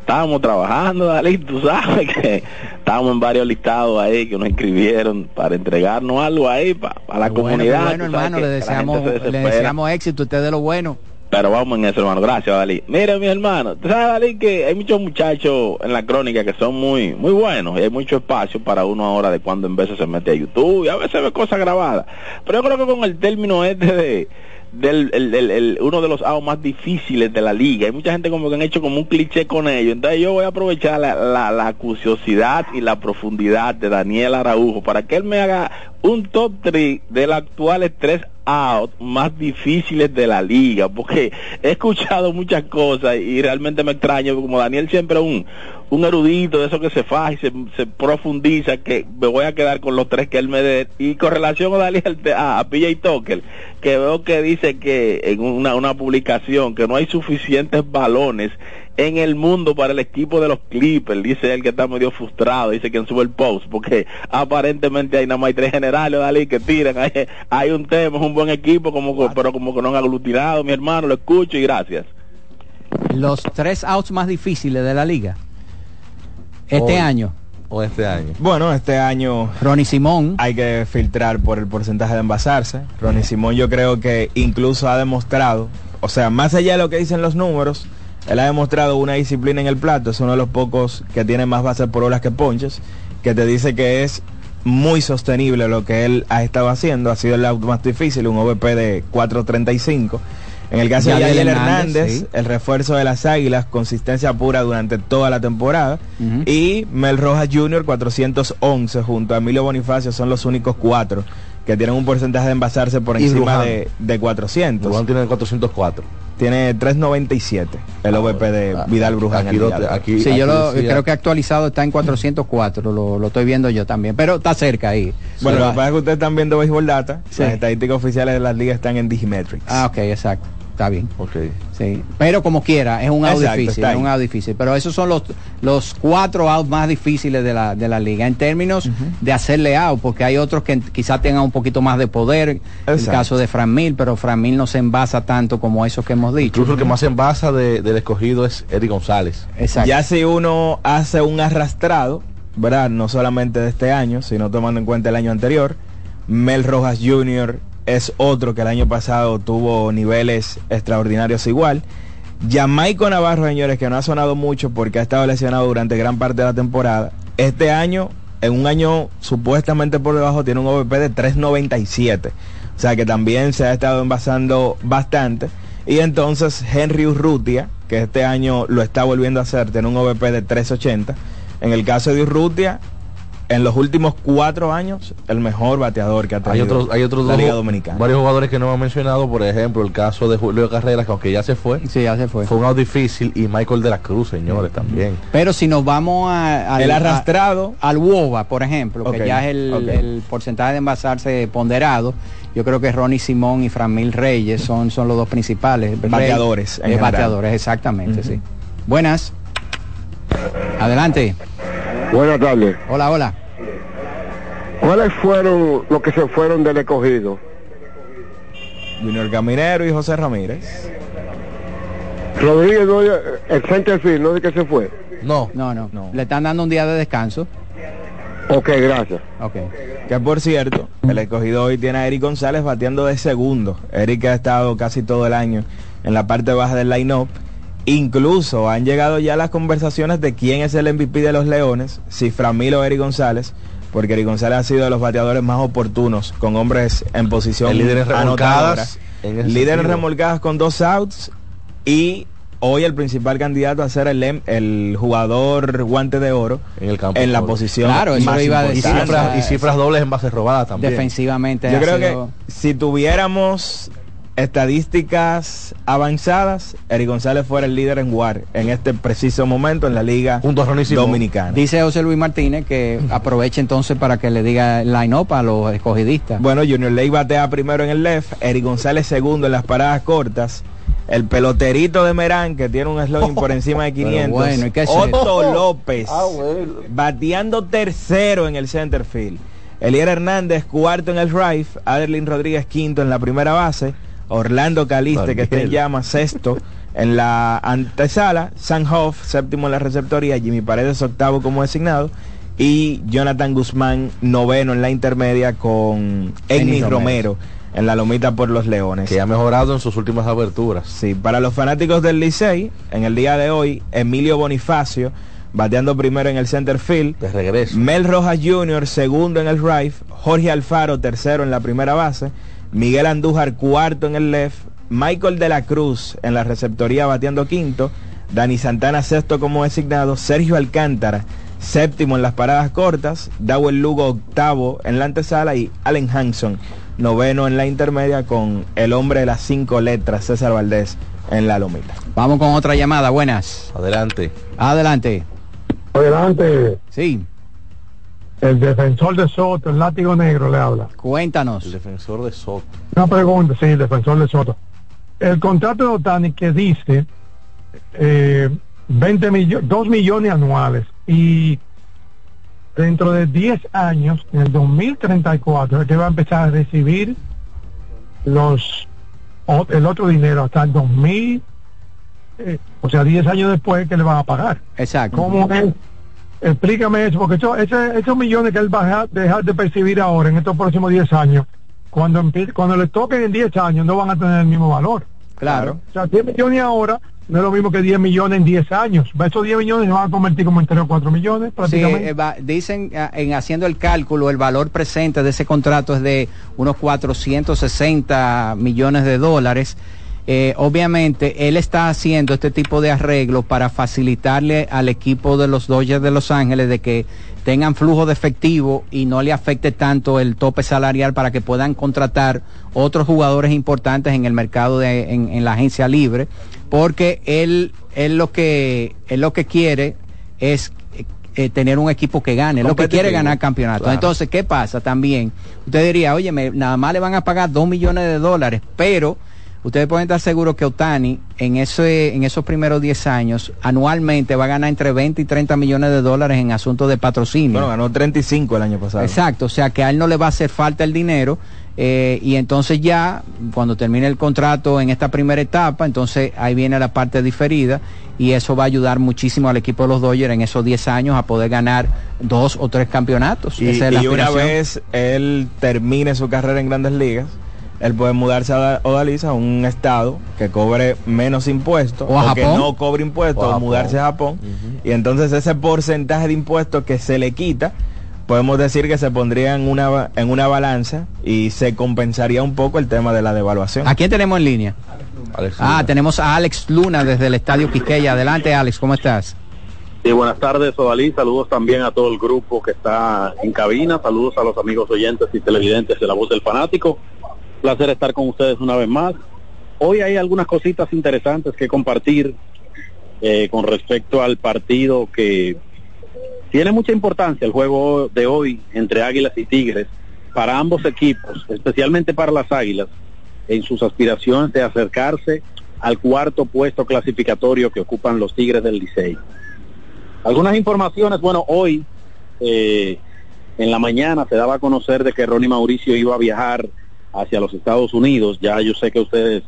Estábamos trabajando, Dalí, tú sabes que estábamos en varios listados ahí que nos inscribieron para entregarnos algo ahí para, la Bueno, comunidad. bueno, hermano, le la deseamos, le deseamos éxito. Usted de lo bueno. Pero vamos en eso, hermano. Gracias, Dalí. Mira, mi hermano, tú sabes, Dalí, que hay muchos muchachos en la crónica que son muy muy buenos y hay mucho espacio para uno ahora de cuando en veces se mete a YouTube y a veces ve cosas grabadas. Pero yo creo que con el término este de del el, el- uno de los outs más difíciles de la liga. Hay mucha gente como que han hecho como un cliché con ello. Entonces yo voy a aprovechar la, la, la curiosidad y la profundidad de Daniel Araujo para que él me haga un top 3 de los actuales tres outs más difíciles de la liga. Porque he escuchado muchas cosas y realmente me extraño. Como Daniel siempre un, un erudito de eso que se faja y se, profundiza, que me voy a quedar con los tres que él me dé. Y con relación a Daniel, a, a PJ Tucker, que veo que dice que en una, una publicación que no hay suficientes balones en el mundo para el equipo de los Clippers, dice él que está medio frustrado, dice que sube el post, porque aparentemente hay nada más hay tres generales, Dalí, que tiran, hay, hay un tema, es un buen equipo, como pero como que no han aglutinado, mi hermano, lo escucho y gracias. Los tres outs más difíciles de la liga. Este año. O este año. Bueno, este año Ronnie Simón hay que filtrar por el porcentaje de envasarse. Ronnie Simón yo creo que incluso ha demostrado, o sea, más allá de lo que dicen los números, él ha demostrado una disciplina en el plato. Es uno de los pocos que tiene más bases por horas que ponches, que te dice que es muy sostenible lo que él ha estado haciendo. Ha sido el out más difícil, un OVP de 4.35. En el caso de Yadiel Hernández, Hernández, sí. el refuerzo de las Águilas, consistencia pura durante toda la temporada. Y Mel Rojas Jr. 411 junto a Emilio Bonifacio son los únicos cuatro que tienen un porcentaje de envasarse por encima de, de 400. Bruján tiene 404. Tiene 397 el OVP de Vidal Bruján. aquí lo- aquí- Sí, yo lo, decía- creo que actualizado está en 404, lo, lo estoy viendo yo también, pero está cerca ahí. Bueno, Pero- lo que pasa es que ustedes están viendo Baseball Data. Sí. Las estadísticas oficiales de las ligas están en Digimetrics. Ah, ok, exacto. Está bien. Ok. Sí. Pero como quiera, es un out Exacto, difícil, es un out difícil. Pero esos son los, los cuatro outs más difíciles de la, de la liga en términos de hacerle out, porque hay otros que quizás tengan un poquito más de poder. El Exacto. caso de Fran Mil, pero Fran Mil no se envasa tanto como esos que hemos dicho. Incluso el que más se envasa de- del escogido es Eric González. Exacto. Ya si uno hace un arrastrado, ¿verdad? No solamente de este año, sino tomando en cuenta el año anterior, Mel Rojas Jr. es otro que el año pasado tuvo niveles extraordinarios igual. Jamaico Navarro, señores, que no ha sonado mucho porque ha estado lesionado durante gran parte de la temporada. Este año, en un año supuestamente por debajo, tiene un OVP de 397. O sea que también se ha estado envasando bastante. Y entonces Henry Urrutia, que este año lo está volviendo a hacer, tiene un OVP de 380. En el caso de Urrutia, en los últimos cuatro años, el mejor bateador que ha Hay tenido otros, hay otros la Liga Dominicana. varios jugadores que no hemos mencionado, por ejemplo, el caso de Julio Carreras, que aunque ya se fue, Sí, ya se fue. fue un out difícil, y Michael de la Cruz, señores, también. Pero si nos vamos a, al- El arrastrado. a- al WOBA, por ejemplo, que ya es el, porcentaje de envasarse ponderado, yo creo que Ronnie Simón y Framil Reyes son, son los dos principales. Bateadores, en eh, bateadores, exactamente, sí. Buenas. Adelante. Buenas tardes. Hola, hola. ¿Cuáles fueron los que se fueron del escogido? Junior Caminero y José Ramírez. Rodríguez, no, el centerfield, ¿no de que se fue? No. No, no, Le están dando un día de descanso. Ok, gracias. Ok. Que por cierto, el escogido hoy tiene a Eric González bateando de segundo. Eric ha estado casi todo el año en la parte baja del line-up. Incluso han llegado ya las conversaciones de quién es el MVP de los Leones, si Framil o Eric González, porque Eric González ha sido de los bateadores más oportunos, con hombres en posición El líder en anotadora. remolcadas, en ese Líder en sentido. remolcadas con dos outs y hoy el principal candidato a ser el, el jugador guante de oro en, el campo en la posición Claro, eso más iba a Y decir. cifras, y cifras dobles en bases robadas también. Defensivamente. Yo creo sido- que si tuviéramos estadísticas avanzadas, Eric González fuera el líder en WAR en este preciso momento en la Liga Dominicana. Dice José Luis Martínez que aproveche entonces para que le diga el line-up a los escogidistas. Bueno, Junior Ley batea primero en el left, Eric González segundo en las paradas cortas. El peloterito de Merán, que tiene un slogan por encima de 500. bueno, ¿y qué es Otto eso? López, Ah, bueno. bateando tercero en el center field. Elier Hernández, cuarto en el right. Adelín Rodríguez, quinto en la primera base. Orlando Caliste, que está en sexto en la antesala. San Hoff, séptimo en la receptoría. Jimmy Paredes, octavo como designado. Y Jonathan Guzmán, noveno en la intermedia con Romero. Romero en la lomita por los Leones. Que ha mejorado en sus últimas aberturas. Sí, para los fanáticos del Licey, en el día de hoy, Emilio Bonifacio, bateando primero en el center field. De regreso. Mel Rojas Jr., segundo en el right. Jorge Alfaro, tercero en la primera base. Miguel Andújar, cuarto en el left. Michael de la Cruz en la receptoría bateando quinto. Dani Santana, sexto como designado. Sergio Alcántara, séptimo en las paradas cortas. Dawel Lugo, octavo en la antesala. Y Allen Hanson, noveno en la intermedia con el hombre de las cinco letras, César Valdés, en la lomita. Vamos con otra llamada, buenas. Adelante. Adelante. Adelante. Sí. El defensor de Soto, el látigo negro, le habla. Cuéntanos. El defensor de Soto. Una pregunta, sí, el defensor de Soto. El contrato de Otani que dice eh, 20 millones, 2 millones anuales y dentro de 10 años, en el 2034, es que va a empezar a recibir los el otro dinero hasta el 2000, eh, o sea, 10 años después que le van a pagar. Exacto. ¿Cómo es? Explícame eso, porque eso, ese- esos millones que él va a dejar- de percibir ahora en estos próximos 10 años, cuando cuando le toquen en 10 años no van a tener el mismo valor. Claro. O sea, 10 millones ahora no es lo mismo que 10 millones en 10 años. Esos 10 millones se van a convertir como en 3 o 4 millones Sí, prácticamente. eh, va- dicen ah, en haciendo el cálculo, el valor presente de ese contrato es de unos 460 millones de dólares. Eh, obviamente, él está haciendo este tipo de arreglos para facilitarle al equipo de los Dodgers de Los Ángeles de que tengan flujo de efectivo y no le afecte tanto el tope salarial para que puedan contratar otros jugadores importantes en el mercado de, en, en la agencia libre, porque él, él lo que él lo que quiere es eh, tener un equipo que gane, lo que quiere ganar campeonato. Claro. Entonces, ¿qué pasa también? Usted diría, oye, me- nada más le van a pagar dos millones de dólares, pero ustedes pueden estar seguros que Otani en, ese, en esos primeros 10 años anualmente va a ganar entre 20 y 30 millones de dólares en asuntos de patrocinio. Bueno, ganó 35 el año pasado. Exacto, o sea que a él no le va a hacer falta el dinero eh, y entonces ya cuando termine el contrato en esta primera etapa, entonces ahí viene la parte diferida y eso va a ayudar muchísimo al equipo de los Dodgers en esos 10 años a poder ganar dos o tres campeonatos. Y, Esa es la y una vez él termine su carrera en grandes ligas, él puede mudarse a Odaliza a un estado que cobre menos impuestos O a que Japón. no cobre impuestos O a o, mudarse a Japón. Y entonces ese porcentaje de impuestos que se le quita, podemos decir que se pondría en una, en una balanza y se compensaría un poco el tema de la devaluación. ¿A quién tenemos en línea? Alex Ah, Luna. tenemos a Alex Luna desde el Estadio Quisqueya. Adelante, Alex, ¿cómo estás? Sí, buenas tardes, Odalí. Saludos también a todo el grupo que está en cabina. Saludos a los amigos oyentes y televidentes de La Voz del Fanático. Placer estar con ustedes una vez más. Hoy hay algunas cositas interesantes que compartir eh, con respecto al partido que tiene mucha importancia, el juego de hoy entre Águilas y Tigres, para ambos equipos, especialmente para las Águilas, en sus aspiraciones de acercarse al cuarto puesto clasificatorio que ocupan los Tigres del Licey. Algunas informaciones, bueno, hoy eh, en la mañana se daba a conocer de que Ronnie Mauricio iba a viajar hacia los Estados Unidos. Ya yo sé que ustedes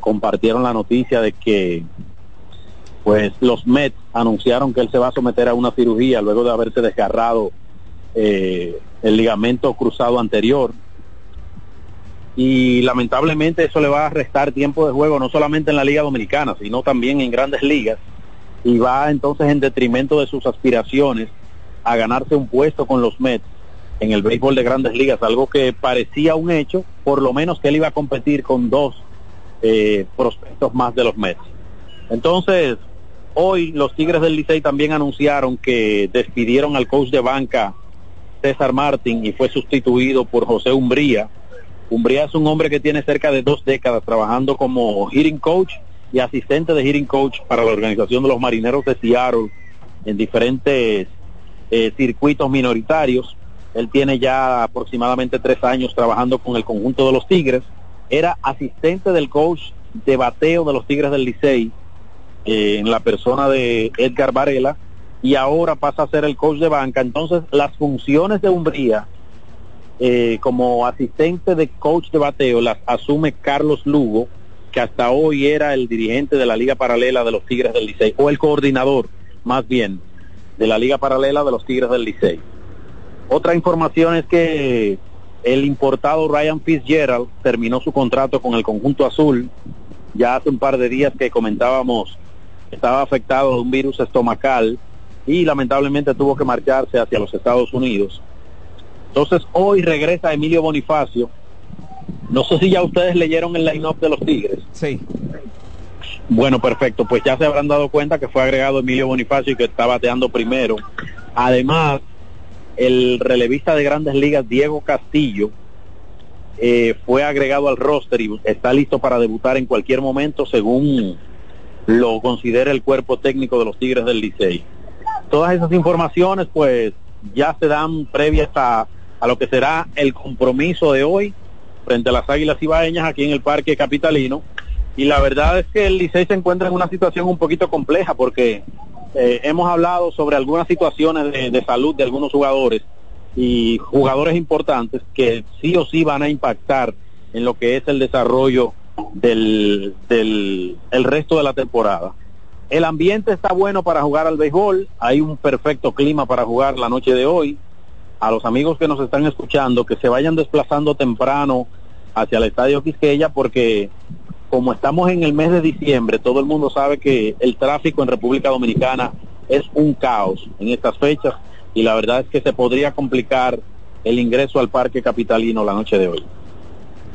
compartieron la noticia de que pues los Mets anunciaron que él se va a someter a una cirugía luego de haberse desgarrado eh, el ligamento cruzado anterior. Y lamentablemente eso le va a restar tiempo de juego no solamente en la Liga Dominicana, sino también en grandes ligas. Y va entonces en detrimento de sus aspiraciones a ganarse un puesto con los Mets en el béisbol de grandes ligas, algo que parecía un hecho, por lo menos que él iba a competir con dos eh, prospectos más de los Mets. Entonces, hoy los Tigres del Licey también anunciaron que despidieron al coach de banca César Martín y fue sustituido por José Umbría Umbría es un hombre que tiene cerca de dos décadas trabajando como hitting coach y asistente de hitting coach para la organización de los marineros de Seattle en diferentes eh, circuitos minoritarios. Él tiene ya aproximadamente tres años trabajando con el conjunto de los Tigres. Era asistente del coach de bateo de los Tigres del Licey eh, en la persona de Edgar Varela y ahora pasa a ser el coach de banca. Entonces las funciones de Umbría eh, como asistente de coach de bateo las asume Carlos Lugo, que hasta hoy era el dirigente de la Liga Paralela de los Tigres del Licey, o el coordinador, más bien, de la Liga Paralela de los Tigres del Licey. Otra información es que el importado Ryan Fitzgerald terminó su contrato con el conjunto azul. Ya hace un par de días que comentábamos estaba afectado de un virus estomacal y lamentablemente tuvo que marcharse hacia los Estados Unidos. Entonces hoy regresa Emilio Bonifacio. No sé si ya ustedes leyeron el line-up de los Tigres. Sí. Bueno, perfecto. Pues ya se habrán dado cuenta que fue agregado Emilio Bonifacio y que está bateando primero. Además, el relevista de grandes ligas, Diego Castillo, eh, fue agregado al roster y está listo para debutar en cualquier momento según lo considera el cuerpo técnico de los Tigres del Licey. Todas esas informaciones pues ya se dan previas a, a lo que será el compromiso de hoy frente a las Águilas Ibaeñas aquí en el Parque Capitalino. Y la verdad es que el Licey se encuentra en una situación un poquito compleja porque eh, hemos hablado sobre algunas situaciones de, de, salud de algunos jugadores y jugadores importantes que sí o sí van a impactar en lo que es el desarrollo del, del el resto de la temporada. El ambiente está bueno para jugar al béisbol, hay un perfecto clima para jugar la noche de hoy. A los amigos que nos están escuchando, que se vayan desplazando temprano hacia el Estadio Quisqueya, porque como estamos en el mes de diciembre, todo el mundo sabe que el tráfico en República Dominicana es un caos en estas fechas y la verdad es que se podría complicar el ingreso al Parque Capitalino la noche de hoy.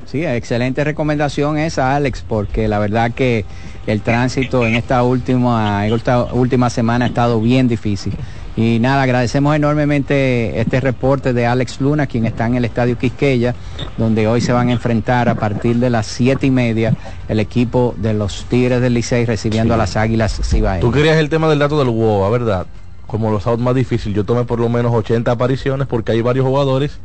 Sí, excelente recomendación esa, Alex, porque la verdad que el tránsito en esta última, esta última semana ha estado bien difícil. Y nada, agradecemos enormemente este reporte de Alex Luna, quien está en el Estadio Quisqueya, donde hoy se van a enfrentar a partir de las siete y media el equipo de los Tigres del Licey recibiendo sí. a las Águilas Cibaeñas. Tú querías el tema del dato del WOA, ¿verdad? Como los outs más difíciles, yo tomé por lo menos 80 apariciones porque hay varios jugadores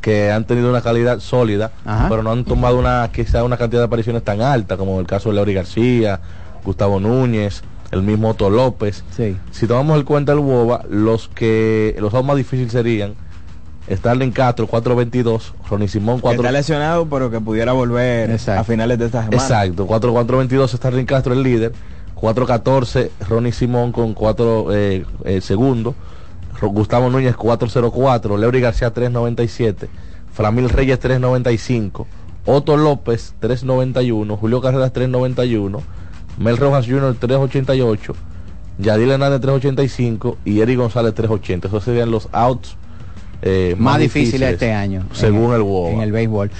que han tenido una calidad sólida, Ajá. pero no han tomado una quizá una cantidad de apariciones tan alta como el caso de Leury García, Gustavo Núñez, el mismo Otto López. Sí. Si tomamos el cuenta del WOBA, los que los dos más difíciles serían Starling Castro 422, Ronnie Simón 4 Está lesionado, pero que pudiera volver Exacto. a finales de esta semana. Exacto, 4422 Starling Castro el líder, 414 Ronnie Simón con 4 eh, eh, segundos. Gustavo Núñez 404, Leury García 397, Framil Reyes 395, Otto López 391, Julio Carreras 391, Mel Rojas Jr. 388, Yadil Hernández 385 y Eric González 380. Esos serían los outs eh, más, más difíciles, difíciles este año. Según en, el WOBA. En el béisbol.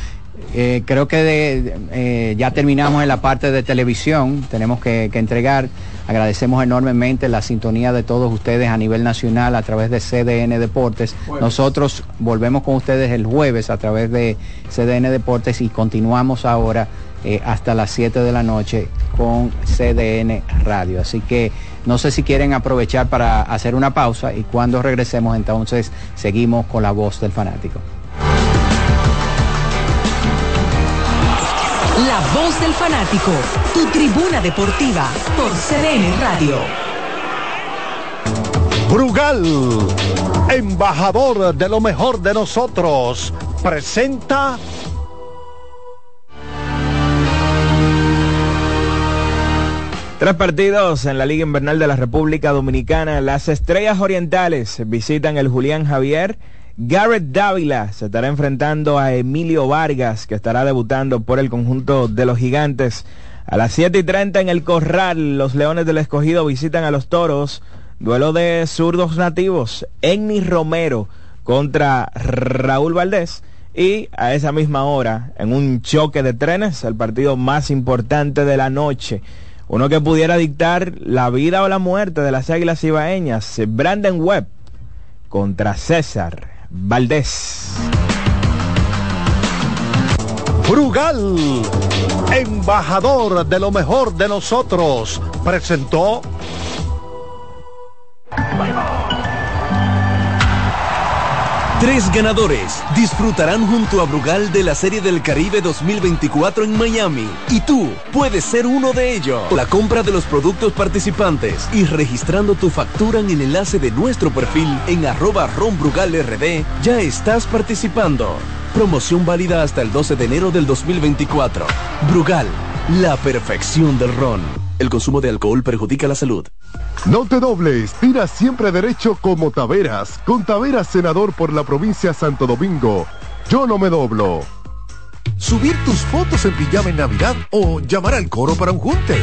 Eh, creo que de, eh, ya terminamos en la parte de televisión, tenemos que, que, entregar. Agradecemos enormemente la sintonía de todos ustedes a nivel nacional a través de CDN Deportes. Jueves. Nosotros volvemos con ustedes el jueves a través de CDN Deportes y continuamos ahora eh, hasta las 7 de la noche con CDN Radio. Así que no sé si quieren aprovechar para hacer una pausa y cuando regresemos entonces seguimos con la voz del fanático. La voz del fanático, tu tribuna deportiva por CDN Radio. Brugal, embajador de lo mejor de nosotros, presenta Tres partidos en la Liga Invernal de la República Dominicana. Las Estrellas Orientales visitan el Julián Javier. Garrett Dávila se estará enfrentando a Emilio Vargas, que estará debutando por el conjunto de los gigantes. A las 7 y 30 en el Corral, los Leones del Escogido visitan a los Toros. Duelo de zurdos nativos. Enni Romero contra Raúl Valdés. Y a esa misma hora, en un choque de trenes, el partido más importante de la noche. Uno que pudiera dictar la vida o la muerte de las Águilas Ibaeñas. Brandon Webb contra César Valdés. Brugal, embajador de lo mejor de nosotros, presentó Tres ganadores disfrutarán junto a Brugal de la Serie del Caribe 2024 en Miami. Y tú puedes ser uno de ellos. La compra de los productos participantes y registrando tu factura en el enlace de nuestro perfil en arroba ronbrugalrd, ya estás participando. Promoción válida hasta el 12 de enero del 2024. Brugal, la perfección del ron. El consumo de alcohol perjudica la salud. No te dobles, tira siempre derecho como Taveras. Con Taveras, senador por la provincia Santo Domingo. Yo no me doblo. Subir tus fotos en pijama en Navidad o llamar al coro para un junte.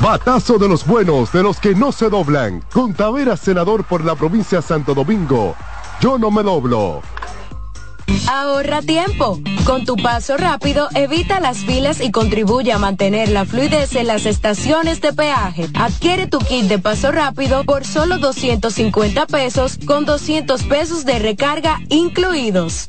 Batazo de los buenos, de los que no se doblan. Con Tavera, senador por la provincia Santo Domingo. Yo no me doblo. Ahorra tiempo. Con tu paso rápido, evita las filas y contribuye a mantener la fluidez en las estaciones de peaje. Adquiere tu kit de paso rápido por solo 250 pesos con 200 pesos de recarga incluidos.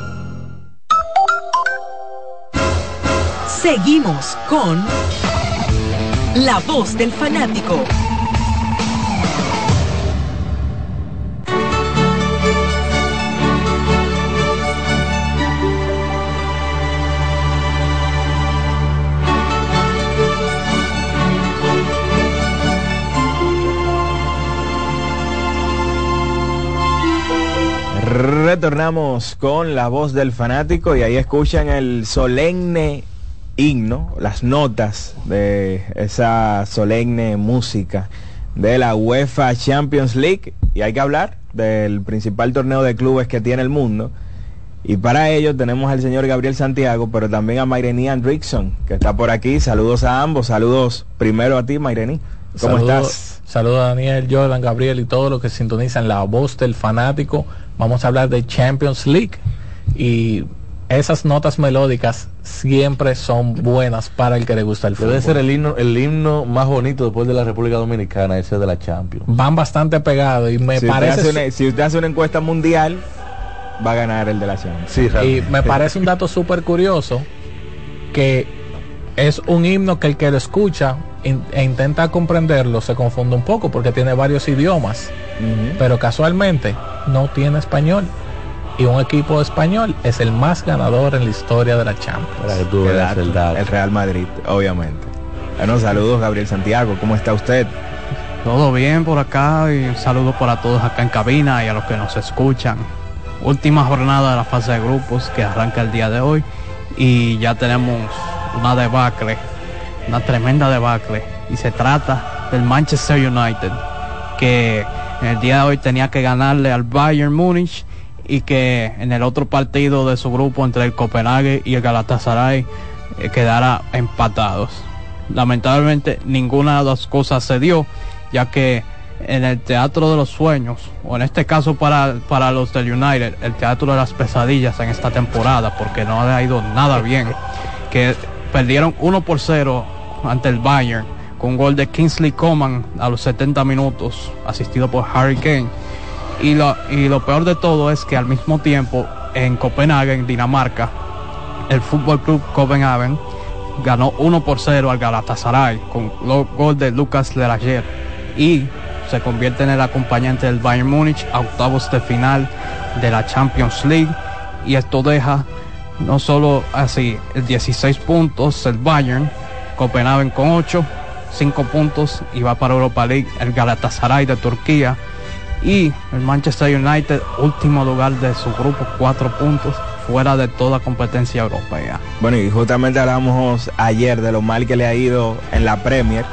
Seguimos con La Voz del Fanático. Retornamos con la voz del fanático y ahí escuchan el solemne himno, las notas de esa solemne música de la UEFA Champions League y hay que hablar del principal torneo de clubes que tiene el mundo. Y para ello tenemos al señor Gabriel Santiago, pero también a Mairení Andrickson, que está por aquí. Saludos a ambos. Saludos primero a ti, Mairení. ¿Cómo estás? Saludos a Daniel, Jordan, Gabriel y todos los que sintonizan la voz del fanático. Vamos a hablar de Champions League. Y esas notas melódicas siempre son buenas para el que le gusta el fútbol. Debe ser el himno, el himno más bonito después de la República Dominicana, ese de la Champions. Van bastante pegados y me si parece... Usted una, si usted hace una encuesta mundial, va a ganar el de la Champions. Sí, y me parece un dato súper curioso que es un himno que el que lo escucha e intenta comprenderlo se confunde un poco porque tiene varios idiomas, pero casualmente no tiene español. Y un equipo español es el más ganador en la historia de la Champions. el, Real Madrid, obviamente. Bueno, saludos Gabriel Santiago, ¿cómo está usted? Todo bien por acá y un saludo para todos acá en cabina y a los que nos escuchan. Última jornada de la fase de grupos que arranca el día de hoy y ya tenemos una debacle una tremenda debacle. Y se trata del Manchester United, que en el día de hoy tenía que ganarle al Bayern Múnich y que en el otro partido de su grupo entre el Copenhague y el Galatasaray eh, quedara empatados. Lamentablemente ninguna de las cosas se dio, ya que en el Teatro de los Sueños, o en este caso para, para los del United, el Teatro de las Pesadillas en esta temporada, porque no ha ido nada bien, que perdieron 1 por 0 ante el Bayern con un gol de Kingsley Coman a los 70 minutos, asistido por Harry Kane. Y lo, y lo peor de todo es que al mismo tiempo en Copenhague, en Dinamarca, el Fútbol Club Copenhagen ganó 1 por 0 al Galatasaray con gol de Lucas Lerager y se convierte en el acompañante del Bayern Múnich a octavos de final de la Champions League. Y esto deja no solo así, 16 puntos el Bayern, Copenhagen con 8, 5 puntos y va para Europa League el Galatasaray de Turquía y el Manchester United, último lugar de su grupo, 4 puntos fuera de toda competencia europea. Bueno, y justamente hablamos ayer de lo mal que le ha ido en la Premier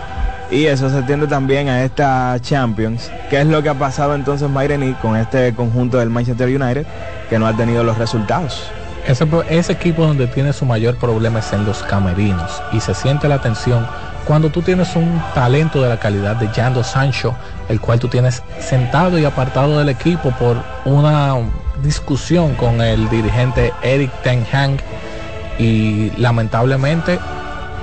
y eso se tiende también a esta Champions. ¿Qué es lo que ha pasado entonces Mayreni con este conjunto del Manchester United que no ha tenido los resultados? Ese, equipo donde tiene su mayor problema es en los camerinos y se siente la tensión cuando tú tienes un talento de la calidad de Yando Sancho, el cual tú tienes sentado y apartado del equipo por una discusión con el dirigente Eric Ten Hag y lamentablemente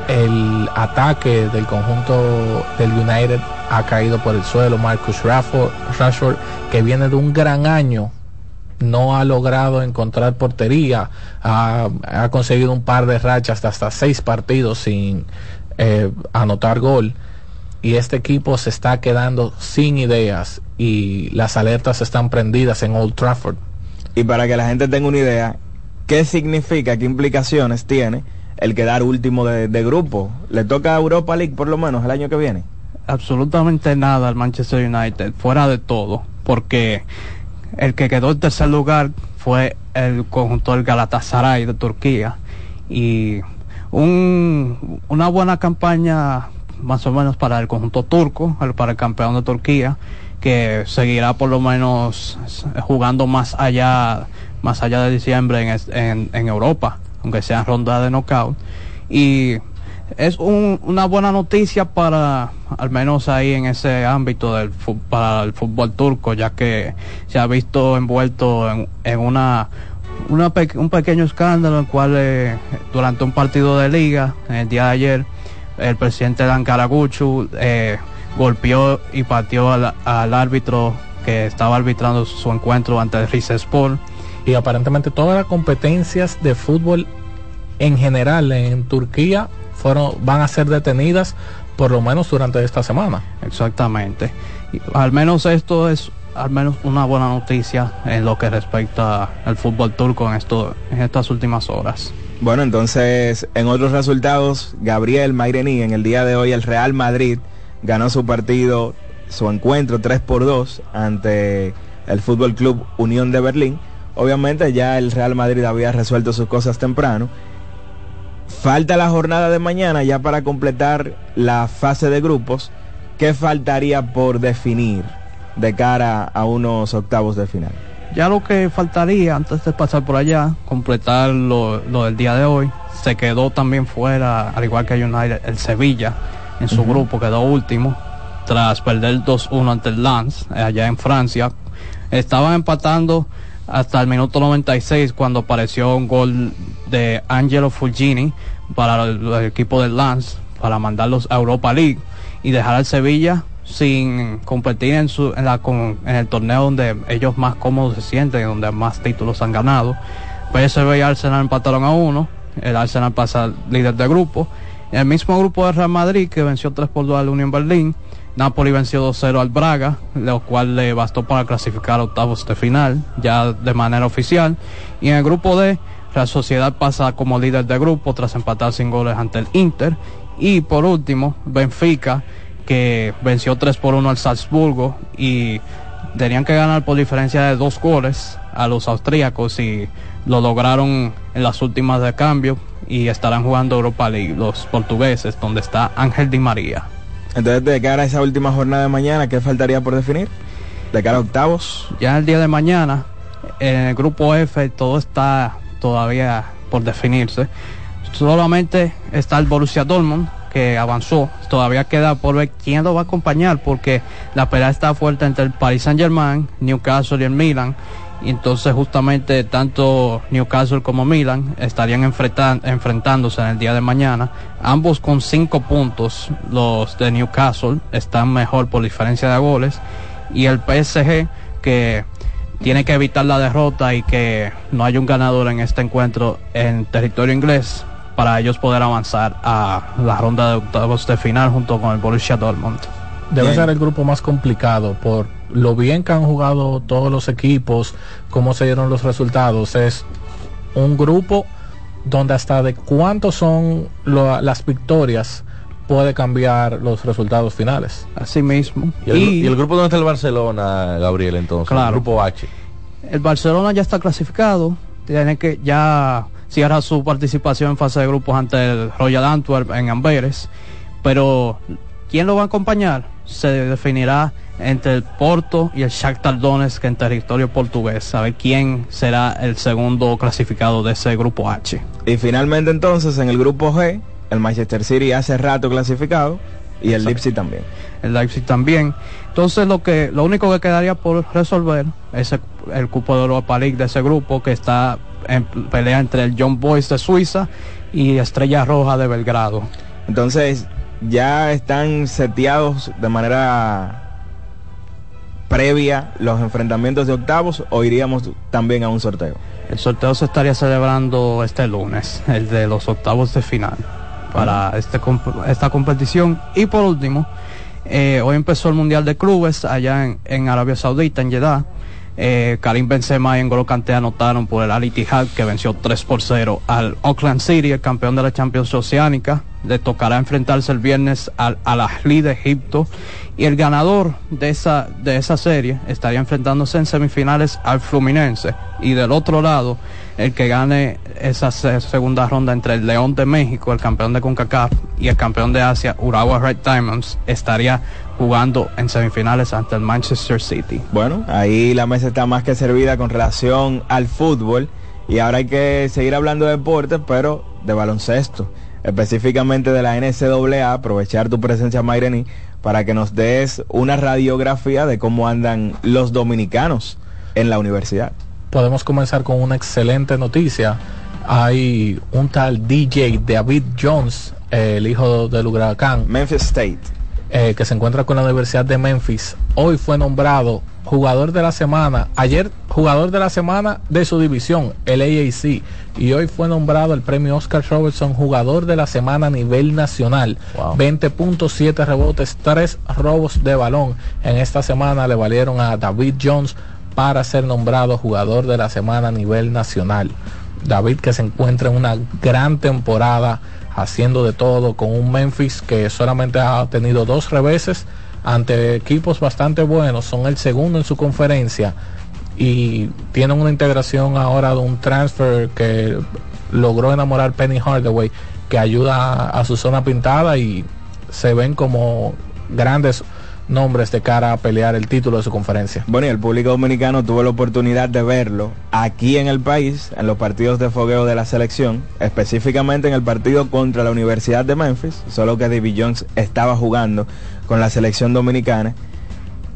el ataque del conjunto del United ha caído por el suelo. Marcus Rashford que viene de un gran año no ha logrado encontrar portería, ha, conseguido un par de rachas de hasta seis partidos sin eh, anotar gol. Y este equipo se está quedando sin ideas y las alertas están prendidas en Old Trafford. Y para que la gente tenga una idea, ¿qué significa, qué implicaciones tiene el quedar último de, de grupo? ¿Le toca a Europa League por lo menos el año que viene? Absolutamente nada al Manchester United, fuera de todo, porque el que quedó en tercer lugar fue el conjunto del Galatasaray de Turquía y un, una buena campaña más o menos para el conjunto turco, para el campeón de Turquía, que seguirá por lo menos jugando más allá, más allá de diciembre en, en, Europa, aunque sea ronda de knockout. Y es una buena noticia para, al menos ahí en ese ámbito del para el fútbol turco, ya que se ha visto envuelto en, una, un pequeño escándalo, en el cual eh, durante un partido de liga, el día de ayer, el presidente Dan Karaguchu eh, golpeó y pateó al, árbitro que estaba arbitrando su encuentro ante el Rizespor. Y aparentemente todas las competencias de fútbol en general en Turquía van a ser detenidas por lo menos durante esta semana. Exactamente. al menos esto es al menos una buena noticia en lo que respecta al fútbol turco en en estas últimas horas. Bueno, entonces en otros resultados, Gabriel Mairení en el día de hoy el Real Madrid ganó su partido, su encuentro 3 por 2 ante el Fútbol Club Unión de Berlín. Obviamente ya el Real Madrid había resuelto sus cosas temprano Falta la jornada de mañana ya para completar la fase de grupos. ¿Qué faltaría por definir de cara a unos octavos de final? Ya lo que faltaría antes de pasar por allá, completar lo, del día de hoy, se quedó también fuera, al igual que United, el Sevilla en su grupo, quedó último, tras perder 2-1 ante el Lens, allá en Francia. Estaban empatando hasta el minuto 96 cuando apareció un gol de Angelo Fulgini para el, equipo del Lance para mandarlos a Europa League y dejar al Sevilla sin competir en, su, en, la, en el torneo donde ellos más cómodos se sienten, donde más títulos han ganado. PSV y Arsenal empataron a uno el Arsenal pasa líder de grupo. En el mismo grupo de Real Madrid, que venció 3 por 2 al Unión Berlín, Napoli venció 2-0 al Braga, lo cual le bastó para clasificar octavos de final, ya de manera oficial. Y en el grupo D, la Sociedad pasa como líder de grupo tras empatar sin goles ante el Inter. Y por último, Benfica, que venció 3 por 1 al Salzburgo y tenían que ganar por diferencia de dos goles a los austríacos y lo lograron en las últimas de cambio y estarán jugando Europa League los portugueses donde está Ángel Di María. Entonces, de cara a esa última jornada de mañana, ¿qué faltaría por definir? De cara a octavos. Ya el día de mañana, en el grupo F, todo está todavía por definirse. Solamente está el Borussia Dortmund, que avanzó. Todavía queda por ver quién lo va a acompañar, porque la pelea está fuerte entre el Paris Saint Germain, Newcastle y el Milan. Y entonces justamente tanto Newcastle como Milan estarían enfrentándose en el día de mañana. Ambos con cinco puntos. Los de Newcastle están mejor por diferencia de goles. Y el PSG que tiene que evitar la derrota y que no haya un ganador en este encuentro en territorio inglés para ellos poder avanzar a la ronda de octavos de final junto con el Borussia Dortmund. Debe ser el grupo más complicado por lo bien que han jugado todos los equipos, cómo se dieron los resultados. Es un grupo donde hasta de cuántos son las victorias puede cambiar los resultados finales. Así mismo. ¿Y el, grupo donde está el Barcelona, Gabriel, entonces? Claro. El grupo H. El Barcelona ya está clasificado. Tiene que ya cierra su participación en fase de grupos ante el Royal Antwerp en Amberes. Pero, ¿quién lo va a acompañar? Se definirá entre el Porto y el Shakhtar Donetsk en territorio portugués. A ver quién será el segundo clasificado de ese grupo H. Y finalmente entonces en el grupo G, el Manchester City hace rato clasificado y el Leipzig también. El Leipzig también. Entonces lo que lo único que quedaría por resolver es el, el cupo de Europa League de ese grupo que está en pelea entre el John Boys de Suiza y Estrella Roja de Belgrado. Entonces ya están seteados de manera previa los enfrentamientos de octavos o iríamos también a un sorteo? El sorteo se estaría celebrando este lunes, el de los octavos de final para este, esta competición. Y por último, eh, hoy empezó el Mundial de Clubes allá en, en Arabia Saudita, en Jeddah. Eh, Karim Benzema y N'Golo Kanté anotaron por el Al Ittihad que venció 3 por 0 al Auckland City, el campeón de la Champions Oceánica. Le tocará enfrentarse el viernes al Al Ahly de Egipto y el ganador de esa de esa serie estaría enfrentándose en semifinales al Fluminense y del otro lado el que gane esa segunda ronda entre el León de México, el campeón de CONCACAF y el campeón de Asia, Urawa Red Diamonds, estaría jugando en semifinales ante el Manchester City. Bueno, ahí la mesa está más que servida con relación al fútbol y ahora hay que seguir hablando de deporte, pero de baloncesto, específicamente de la NCAA, aprovechar tu presencia Maireni para que nos des una radiografía de cómo andan los dominicanos en la universidad. Podemos comenzar con una excelente noticia. Hay un tal DJ David Jones, el hijo del huracán. Memphis State eh, que se encuentra con la Universidad de Memphis, hoy fue nombrado jugador de la semana, ayer jugador de la semana de su división, el AAC, y hoy fue nombrado el premio Oscar Robertson jugador de la semana a nivel nacional. 20.7 rebotes, 3 robos de balón. En esta semana le valieron a David Jones para ser nombrado jugador de la semana a nivel nacional. David que se encuentra en una gran temporada haciendo de todo con un Memphis que solamente ha tenido dos reveses ante equipos bastante buenos, son el segundo en su conferencia y tienen una integración ahora de un transfer que logró enamorar Penny Hardaway que ayuda a su zona pintada y se ven como grandes nombres de cara a pelear el título de su conferencia. Bueno, y el público dominicano tuvo la oportunidad de verlo aquí en el país, en los partidos de fogueo de la selección, específicamente en el partido contra la Universidad de Memphis, solo que David Jones estaba jugando con la selección dominicana.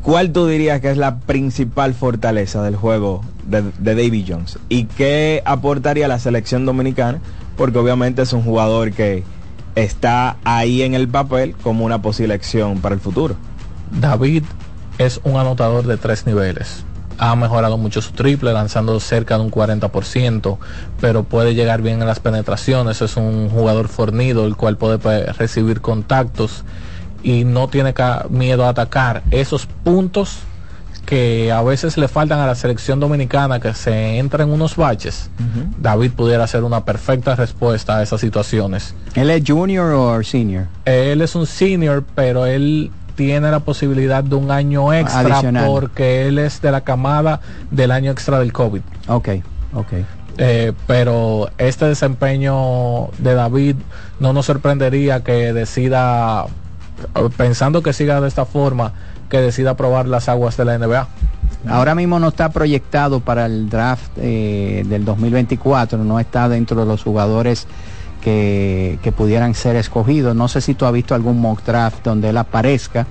¿Cuál tú dirías que es la principal fortaleza del juego de, de David Jones? ¿Y qué aportaría la selección dominicana? Porque obviamente es un jugador que está ahí en el papel como una posible acción para el futuro. David es un anotador de tres niveles. ha mejorado mucho su triple, lanzando cerca de un 40%, pero puede llegar bien en las penetraciones. Es un jugador fornido, el cual puede recibir contactos y no tiene miedo a atacar. Esos puntos que a veces le faltan a la selección dominicana que se entra en unos baches, David pudiera hacer una perfecta respuesta a esas situaciones. ¿Él es junior o senior? Él es un senior, pero él tiene la posibilidad de un año extra porque él es de la camada del año extra del COVID. Ok, ok. Eh, pero este desempeño de David no nos sorprendería que decida, pensando que siga de esta forma, que decida probar las aguas de la NBA. Ahora mismo no está proyectado para el draft eh, del 2024, no está dentro de los jugadores que, pudieran ser escogidos. No sé si tú has visto algún mock draft donde él aparezca.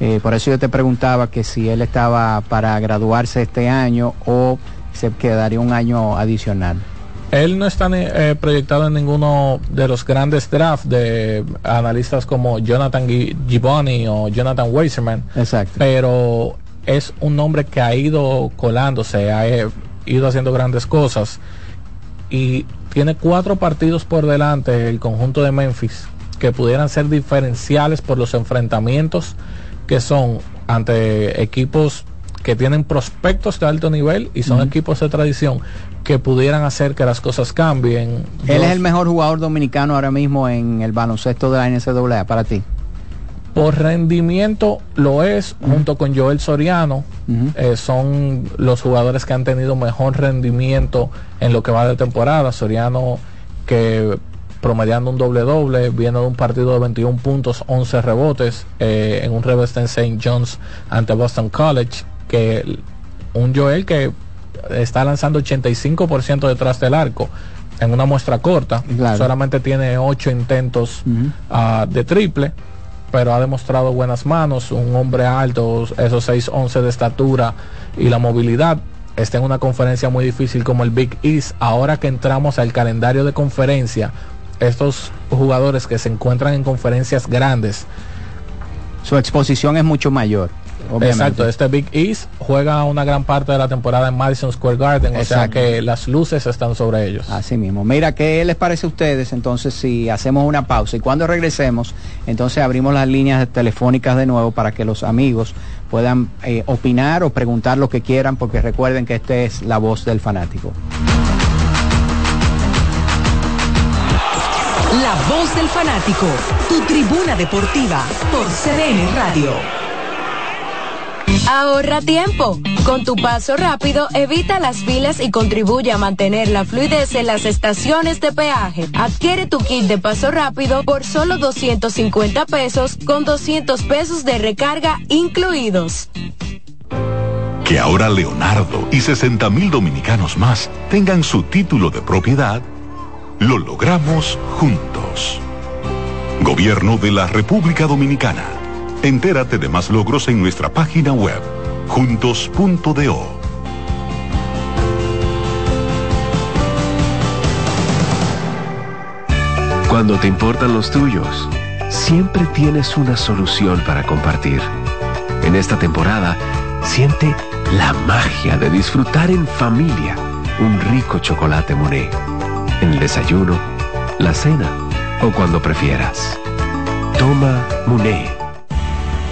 Eh, por eso yo te preguntaba que si él estaba para graduarse este año o se quedaría un año adicional. Él no está eh, proyectado en ninguno de los grandes drafts de analistas como Jonathan Gibboni o Jonathan Weiserman. Exacto. Pero es un nombre que ha ido colándose, ha eh, ido haciendo grandes cosas. Y tiene cuatro partidos por delante el conjunto de Memphis que pudieran ser diferenciales por los enfrentamientos que son ante equipos que tienen prospectos de alto nivel y son equipos de tradición que pudieran hacer que las cosas cambien. Él es el mejor jugador dominicano ahora mismo en el baloncesto de la NCAA para ti. Por rendimiento lo es, junto con Joel Soriano, eh, son los jugadores que han tenido mejor rendimiento en lo que va de temporada. Soriano que promediando un doble doble, viene de un partido de 21 puntos, 11 rebotes, eh, en un revés en St. John's ante Boston College, que un Joel que está lanzando 85% detrás del arco en una muestra corta, solamente tiene 8 intentos ah, de triple pero ha demostrado buenas manos, un hombre alto, esos 6'11 de estatura y la movilidad. Está en una conferencia muy difícil como el Big East. Ahora que entramos al calendario de conferencia, estos jugadores que se encuentran en conferencias grandes, su exposición es mucho mayor. Exacto, este Big East juega una gran parte de la temporada en Madison Square Garden, o sea que las luces están sobre ellos. Así mismo. Mira, ¿qué les parece a ustedes entonces si hacemos una pausa y cuando regresemos, entonces abrimos las líneas telefónicas de nuevo para que los amigos puedan eh, opinar o preguntar lo que quieran, porque recuerden que esta es la voz del fanático. La voz del fanático, tu tribuna deportiva por CDN Radio. Ahorra tiempo. Con tu paso rápido, evita las filas y contribuye a mantener la fluidez en las estaciones de peaje. Adquiere tu kit de paso rápido por solo 250 pesos con 200 pesos de recarga incluidos. Que ahora Leonardo y 60 mil dominicanos más tengan su título de propiedad, lo logramos juntos. Gobierno de la República Dominicana. Entérate de más logros en nuestra página web, juntos.do. Cuando te importan los tuyos, siempre tienes una solución para compartir. En esta temporada, siente la magia de disfrutar en familia un rico chocolate Monet. En el desayuno, la cena o cuando prefieras. Toma Monet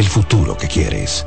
el futuro que quieres.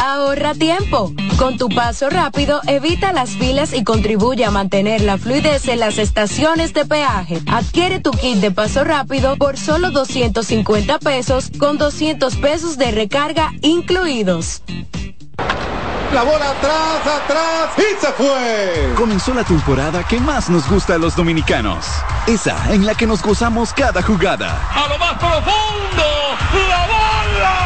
Ahorra tiempo. Con tu paso rápido, evita las filas y contribuye a mantener la fluidez en las estaciones de peaje. Adquiere tu kit de paso rápido por solo 250 pesos con 200 pesos de recarga incluidos. La bola atrás, atrás y se fue. Comenzó la temporada que más nos gusta a los dominicanos. Esa en la que nos gozamos cada jugada. A lo más profundo, la bola.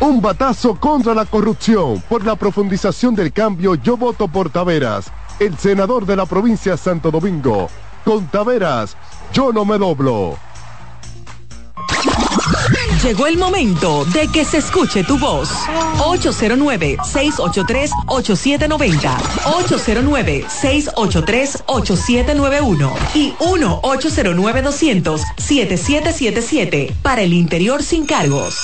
Un batazo contra la corrupción. Por la profundización del cambio, yo voto por Taveras, el senador de la provincia Santo Domingo. Con Taveras, yo no me doblo. Llegó el momento de que se escuche tu voz. 809-683-8790. 809-683-8791. Y 1-809-200-7777. Para el interior sin cargos.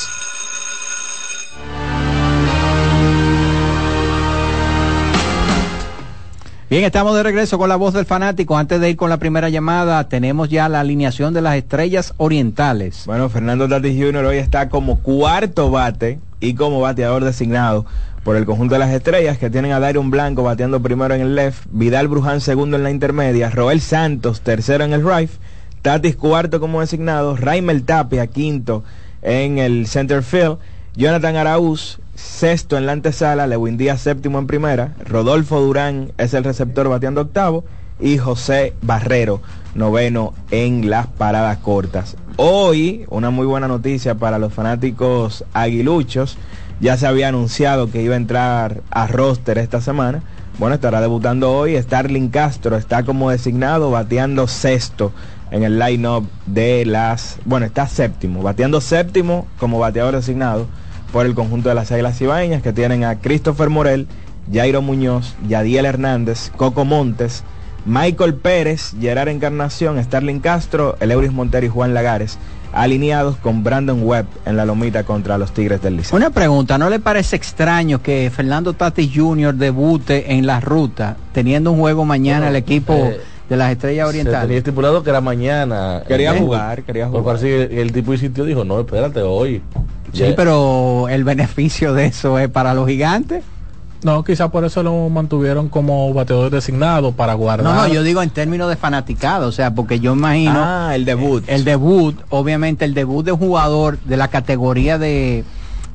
Bien, estamos de regreso con la voz del fanático. Antes de ir con la primera llamada, tenemos ya la alineación de las estrellas orientales. Bueno, Fernando Tatis Jr. hoy está como cuarto bate y como bateador designado por el conjunto de las estrellas que tienen a Dairon Blanco bateando primero en el left, Vidal Bruján segundo en la intermedia, Roel Santos tercero en el right, Tatis cuarto como designado, Raimel Tapia quinto en el center field, Jonathan Araúz sexto en la antesala, Lewin Díaz séptimo en primera, Rodolfo Durán es el receptor bateando octavo y José Barrero noveno en las paradas cortas. Hoy, una muy buena noticia para los fanáticos aguiluchos, ya se había anunciado que iba a entrar a roster esta semana. Bueno, estará debutando hoy. Starling Castro está como designado, bateando sexto en el line-up de las... Bueno, está séptimo, bateando séptimo como bateador designado por el conjunto de las Águilas Ibaeñas que tienen a Christopher Morel, Jairo Muñoz, Yadiel Hernández, Coco Montes, Michael Pérez, Gerard Encarnación, Starling Castro, Eleuris Montero y Juan Lagares, alineados con Brandon Webb en la lomita contra los Tigres del Liceo. Una pregunta, ¿no le parece extraño que Fernando Tatis Jr. debute en la ruta, teniendo un juego mañana el equipo eh, de las Estrellas Se Orientales? tenía estipulado que era mañana. Quería Eh, jugar, quería Pero jugar. parece que el tipo insistió, dijo, no, espérate, hoy. Sí, pero el beneficio de eso es para los gigantes. No, quizá por eso lo mantuvieron como bateador designado para guardar. No, no, yo digo en términos de fanaticado, o sea, porque yo imagino... Ah, el debut. El debut, obviamente el debut de un jugador de la categoría de,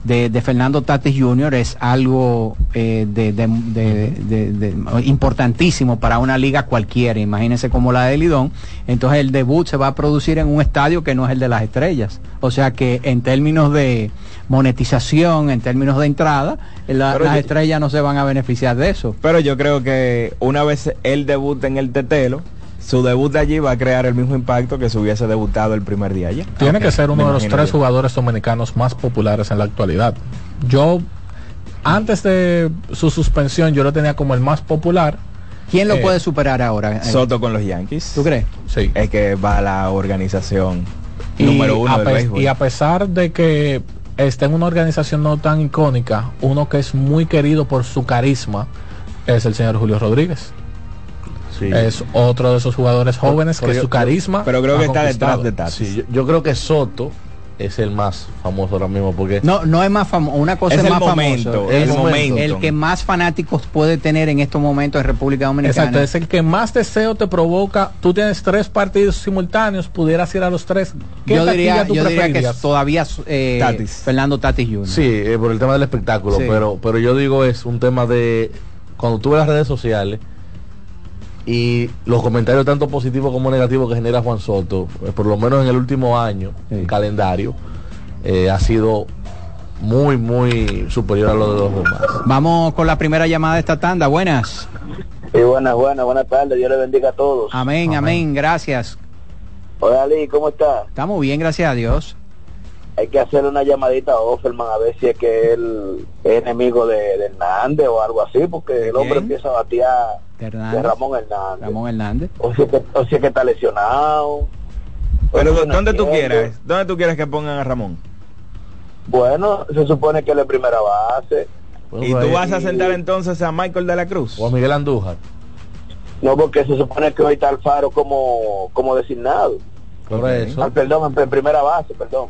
de, de Fernando Tatis Jr. es algo eh, de, de- importantísimo para una liga cualquiera, imagínense como la de Lidón. Entonces el debut se va a producir en un estadio que no es el de las estrellas. O sea que en términos de monetización, en términos de entrada, la- las yo- estrellas no se van a beneficiar de eso. Pero yo creo que una vez él debute en el Tetelo, su debut allí va a crear el mismo impacto que si hubiese debutado el primer día allá. Tiene que ser uno Me de los tres yo. jugadores dominicanos más populares en la actualidad. Yo, antes de su suspensión, yo lo tenía como el más popular. ¿Quién lo Eh, puede superar ahora? Soto con los Yankees. ¿Tú crees? Sí. Es que va la organización Y número uno a del béisbol. Y a pesar de que está en una organización no tan icónica, uno que es muy querido por su carisma es el señor Julio Rodríguez. Es otro de esos jugadores jóvenes que su carisma. Pero creo que está detrás de Tatis. Sí, yo, yo creo que Soto es el más famoso ahora mismo porque No, no es más famoso, una cosa Es es, el más momento, famoso. el Es momento. El que más fanáticos puede tener en estos momentos en República Dominicana. Exacto, es el que más deseo te provoca. Tú tienes tres partidos simultáneos, pudieras ir a los tres. ¿Qué yo diría, tú yo diría que todavía eh, Tatis. Fernando Tatis Jr. Sí, eh, por el tema del espectáculo, Sí. pero pero yo digo es un tema de cuando tú ves las redes sociales y los comentarios tanto positivos como negativos que genera Juan Soto, eh, por lo menos en el último año, el calendario, eh, ha sido muy, muy superior a lo de los demás. Vamos con la primera llamada de esta tanda. Buenas. Sí, buenas, buenas, buenas tardes. Dios le bendiga a todos. Amén, amén, gracias. Hola, Ali, ¿cómo está? Estamos bien, gracias a Dios. Hay que hacerle una llamadita a Offerman a ver si es que él es enemigo de, de Hernández o algo así, porque el hombre empieza a batear De de. Ramón Hernández. Ramón Hernández. O si, es que, o si es que está lesionado. Pero Pues, ¿dónde tú quieres? ¿Dónde tú quieres que pongan a Ramón? Bueno, se supone que él es primera base. ¿Y tú vas a sentar entonces a Michael de la Cruz? O a Miguel Andújar. No, porque se supone que hoy está Alfaro como, como designado. Por eso. Ah, perdón, en primera base, perdón.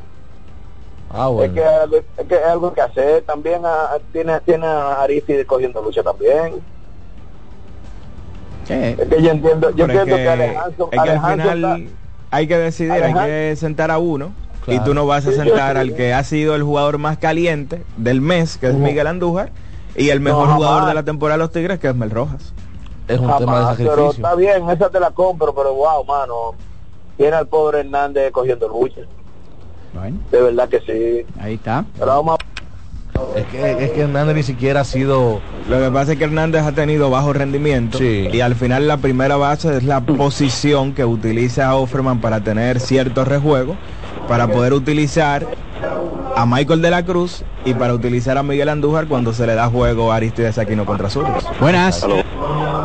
Ah, Es, bueno. que, es que es algo que hacer. También ah, tiene, tiene a Aristide cogiendo lucha también. Es que yo entiendo, yo Pero es entiendo que, que- Alejandro, es que al Alejandro final está- hay que decidir, hay que sentar a uno. Y tú no vas a sentar al que ha sido el jugador más caliente del mes, que es. Miguel Andújar, y el mejor jugador de la temporada de los Tigres, que es Mel Rojas. Es Jamás, pero está bien, esa te la compro, pero wow, mano, tiene al pobre Hernández cogiendo lucha. Bueno, De verdad que sí. ahí está. Pero vamos Es que, es que Hernández ni siquiera ha sido... Lo que pasa es que Hernández ha tenido bajo rendimiento Sí. y al final la primera base es la posición que utiliza Offerman para tener cierto rejuego, para poder utilizar a Michael de la Cruz y para utilizar a Miguel Andújar cuando se le da juego a Aristides Aquino contra Zurdos. Buenas.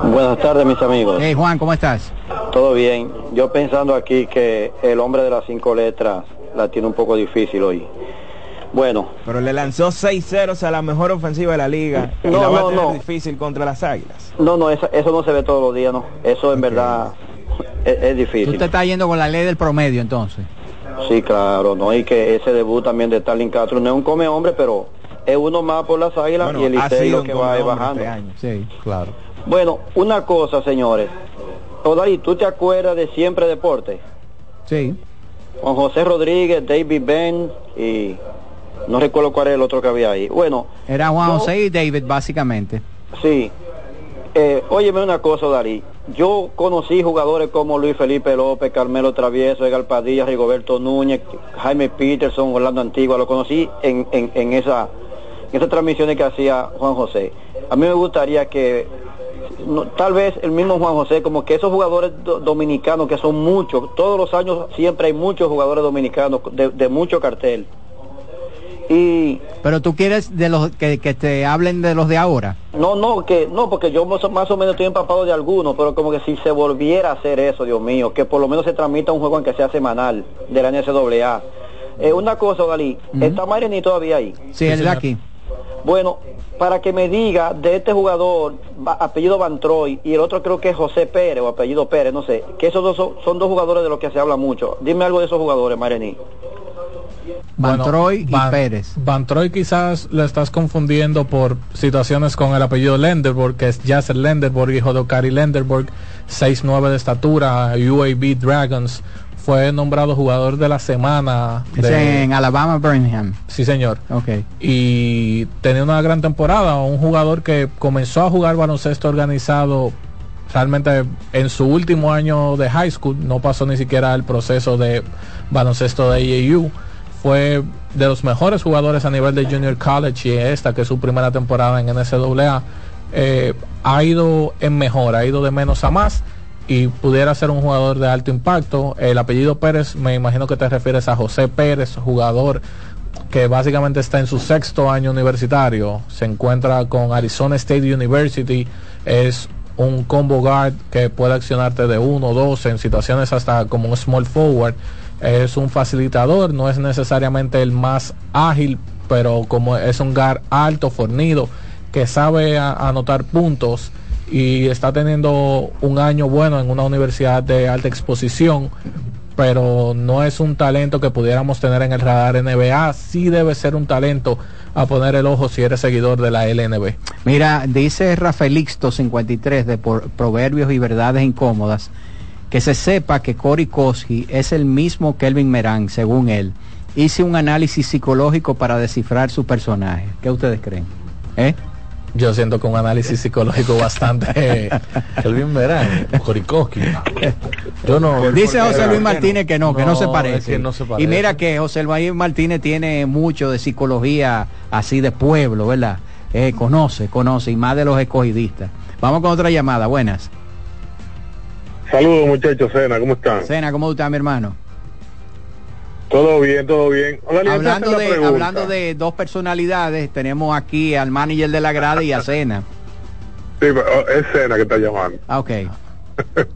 Buenas tardes, mis amigos. Hey, Juan, ¿cómo estás? Todo bien. Yo pensando aquí que el hombre de las cinco letras la tiene un poco difícil hoy. Bueno, Pero le lanzó 6 ceros a la mejor ofensiva de la liga y No, la va a no, tener no. difícil contra las Águilas. no, no, eso, eso no se ve todos los días, ¿no? Eso en verdad es, es Tú difícil. te estás yendo con la ley del promedio entonces. Sí, claro, ¿no? Y que ese debut también de Starling Castro no es un come hombre, pero es uno más por las águilas Bueno, y el un que va bajando. este año. Sí. Claro. Bueno, una cosa, señores. Odalí, ¿tú te acuerdas de Siempre Deporte? Sí. Juan José Rodríguez, David Ben y no recuerdo cuál era el otro que había ahí. Bueno, Era Juan yo- José y David, básicamente. Sí. Eh, óyeme una cosa, Dalí. Yo conocí jugadores como Luis Felipe López, Carmelo Travieso, Edgar Padilla, Rigoberto Núñez, Jaime Peterson, Orlando Antigua. Lo conocí en, en, en esa, en esas transmisiones que hacía Juan José. A mí me gustaría que no, tal vez el mismo Juan José, como que esos jugadores do- dominicanos, que son muchos, todos los años siempre hay muchos jugadores dominicanos de, de mucho cartel. Y Pero tú quieres de los que, que te hablen de los de ahora. No, no, que no, porque yo más o- más o menos estoy empapado de algunos, pero como que si se volviera a hacer eso, Dios mío, que por lo menos se transmita un juego en que sea semanal de la NCAA. Eh, una cosa, Dalí, ¿está Mayreni todavía ahí? Sí, él de aquí. Bueno, para que me diga de este jugador, apellido Van Troy, y el otro creo que es José Pérez o apellido Pérez, no sé, que esos dos son, son dos jugadores de los que se habla mucho. Dime algo de esos jugadores, Mayreni. Van Bueno, Troy y Van- Pérez. Van Troy quizás lo estás confundiendo por situaciones con el apellido Lenderborg, que es Jasser Lenderborg, hijo de Okari Lenderborg, 6'9 de estatura, UAB Dragons. Fue nombrado jugador de la semana. Es de- en Alabama, Birmingham. Sí, señor. Ok. y tenía una gran temporada, un jugador que comenzó a jugar baloncesto organizado realmente en su último año de high school, no pasó ni siquiera el proceso de baloncesto de AAU, fue de los mejores jugadores a nivel de junior college y esta que es su primera temporada en NCAA, eh, ha ido en mejor, ha ido de menos a más y pudiera ser un jugador de alto impacto. El apellido Pérez, me imagino que te refieres a José Pérez, jugador que básicamente está en su sexto año universitario, se encuentra con Arizona State University, es un combo guard que puede accionarte de uno o dos en situaciones hasta como un small forward, es un facilitador, no es necesariamente el más ágil, pero como es un guard alto, fornido, que sabe anotar puntos y está teniendo un año bueno en una universidad de alta exposición pero no es un talento que pudiéramos tener en el radar NBA, sí debe ser un talento a poner el ojo si eres seguidor de la LNB. Mira, dice Rafaelixto 53 de por, Proverbios y Verdades Incómodas, que se sepa que Cory Koski es el mismo Kelvin Merán, según él. Hice un análisis psicológico para descifrar su personaje. ¿Qué ustedes creen? ¿Eh? Yo siento que un análisis psicológico bastante Kelvin Merán, Korikoski. Yo no. Dice José Luis Martínez que no, que no, se parece. no se parece. Y mira que José Luis Martínez tiene mucho de psicología así de pueblo, ¿verdad? Eh, conoce, conoce, y más de los escogidistas. Vamos con otra llamada, buenas. Saludos muchachos, Sena, ¿cómo están? Sena, ¿cómo está mi hermano? Todo bien, todo bien. Hola, hablando, de, hablando de dos personalidades, tenemos aquí al manager de la grada y a Cena. Sí, oh, es Cena que está llamando. Ah, ok.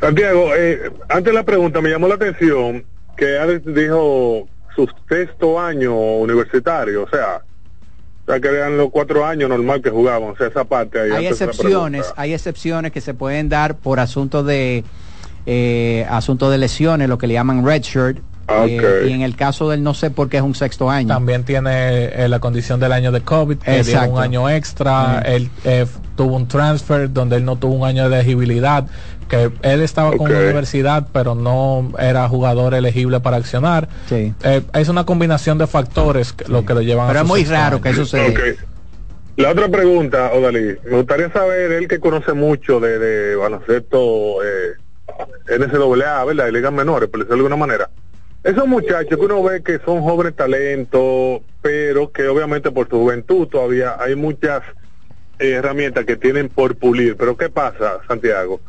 Santiago, eh, antes de la pregunta me llamó la atención que Alex dijo su sexto año universitario, o sea, sea, que eran los cuatro años normal que jugaban, o sea, esa parte ahí. Hay excepciones, hay excepciones que se pueden dar por asuntos de eh, asuntos de lesiones, lo que le llaman eh, y en el caso del no sé por qué es un sexto año. También tiene eh, la condición del año de COVID, que dio un año extra. Él eh, tuvo un transfer donde él no tuvo un año de elegibilidad, que él estaba con la universidad, pero no era jugador elegible para accionar. es una combinación de factores lo que lo llevan pero es muy raro que eso se... La otra pregunta, Odalí, me gustaría saber, él que conoce mucho de, de baloncesto eh, NCAA, ¿verdad? De ligas menores, por decirlo de alguna manera. Esos muchachos que uno ve que son jóvenes talentos, pero que obviamente por su juventud todavía hay muchas eh, herramientas que tienen por pulir. Pero ¿qué pasa, Santiago?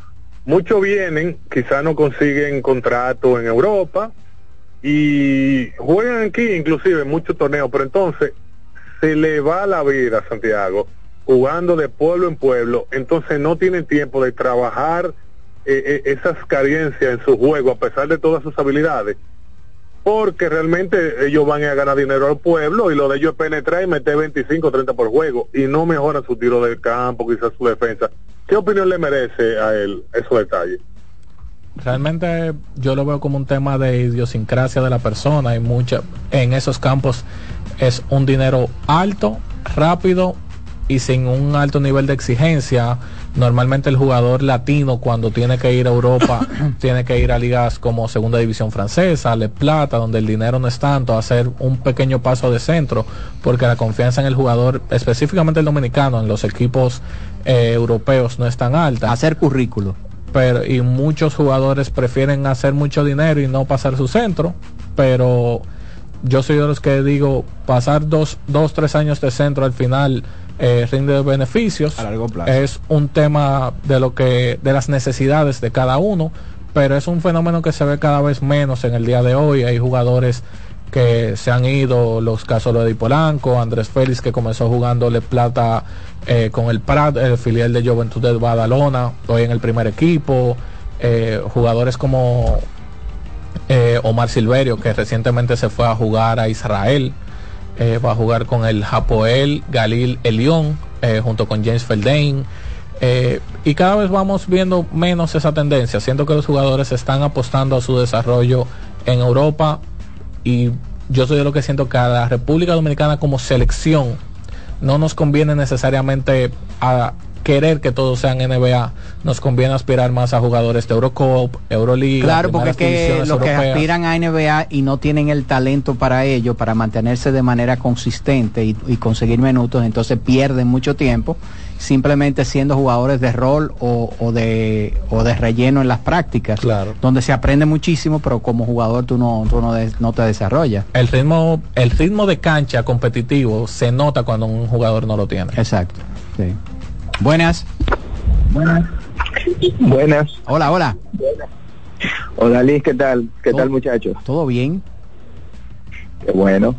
Muchos vienen, quizás no consiguen contrato en Europa y juegan aquí inclusive en muchos torneos, pero entonces se le va la vida, Santiago, jugando de pueblo en pueblo, entonces no tienen tiempo de trabajar eh, eh, esas carencias en su juego a pesar de todas sus habilidades porque realmente ellos van a ganar dinero al pueblo y lo de ellos es penetrar y meter 25 30 por juego y no mejoran su tiro del campo, quizás su defensa. ¿Qué opinión le merece a él esos detalles? Realmente yo lo veo como un tema de idiosincrasia de la persona y mucha en esos campos es un dinero alto, rápido y sin un alto nivel de exigencia Normalmente el jugador latino cuando tiene que ir a Europa tiene que ir a ligas como Segunda División Francesa, Le Plata, donde el dinero no es tanto, hacer un pequeño paso de centro, porque la confianza en el jugador, específicamente el dominicano, en los equipos eh, europeos no es tan alta. Hacer currículo. Pero, y muchos jugadores prefieren hacer mucho dinero y no pasar su centro, pero yo soy de los que digo, pasar dos, dos tres años de centro al final eh, rinde beneficios. A largo plazo. Es un tema de lo que, de las necesidades de cada uno, pero es un fenómeno que se ve cada vez menos en el día de hoy. Hay jugadores que se han ido, los casos de Polanco, Andrés Félix que comenzó jugando Le Plata eh, con el Prat, el filial de Juventud de Badalona, hoy en el primer equipo, eh, jugadores como Omar Silverio que recientemente se fue a jugar a Israel, eh, va a jugar con el Japoel Galil Elión eh, junto con James Feldain. Eh, y cada vez vamos viendo menos esa tendencia. Siento que los jugadores están apostando a su desarrollo en Europa y yo soy de lo que siento que a la República Dominicana como selección no nos conviene necesariamente a querer que todos sean NBA, nos conviene aspirar más a jugadores de Eurocop, Euroliga. Claro, porque es que los que aspiran a NBA y no tienen el talento para ello, para mantenerse de manera consistente y, conseguir minutos, entonces pierden mucho tiempo simplemente siendo jugadores de rol o, de, o de relleno en las prácticas, claro. donde se aprende muchísimo, pero como jugador tú no, tú no, no te desarrollas. El ritmo, el ritmo de cancha competitivo se nota cuando un jugador no lo tiene. Exacto. Sí. Buenas. Buenas. Buenas. Hola, hola. Hola Liz, ¿qué tal? ¿Qué tal muchachos? Todo bien. Qué bueno.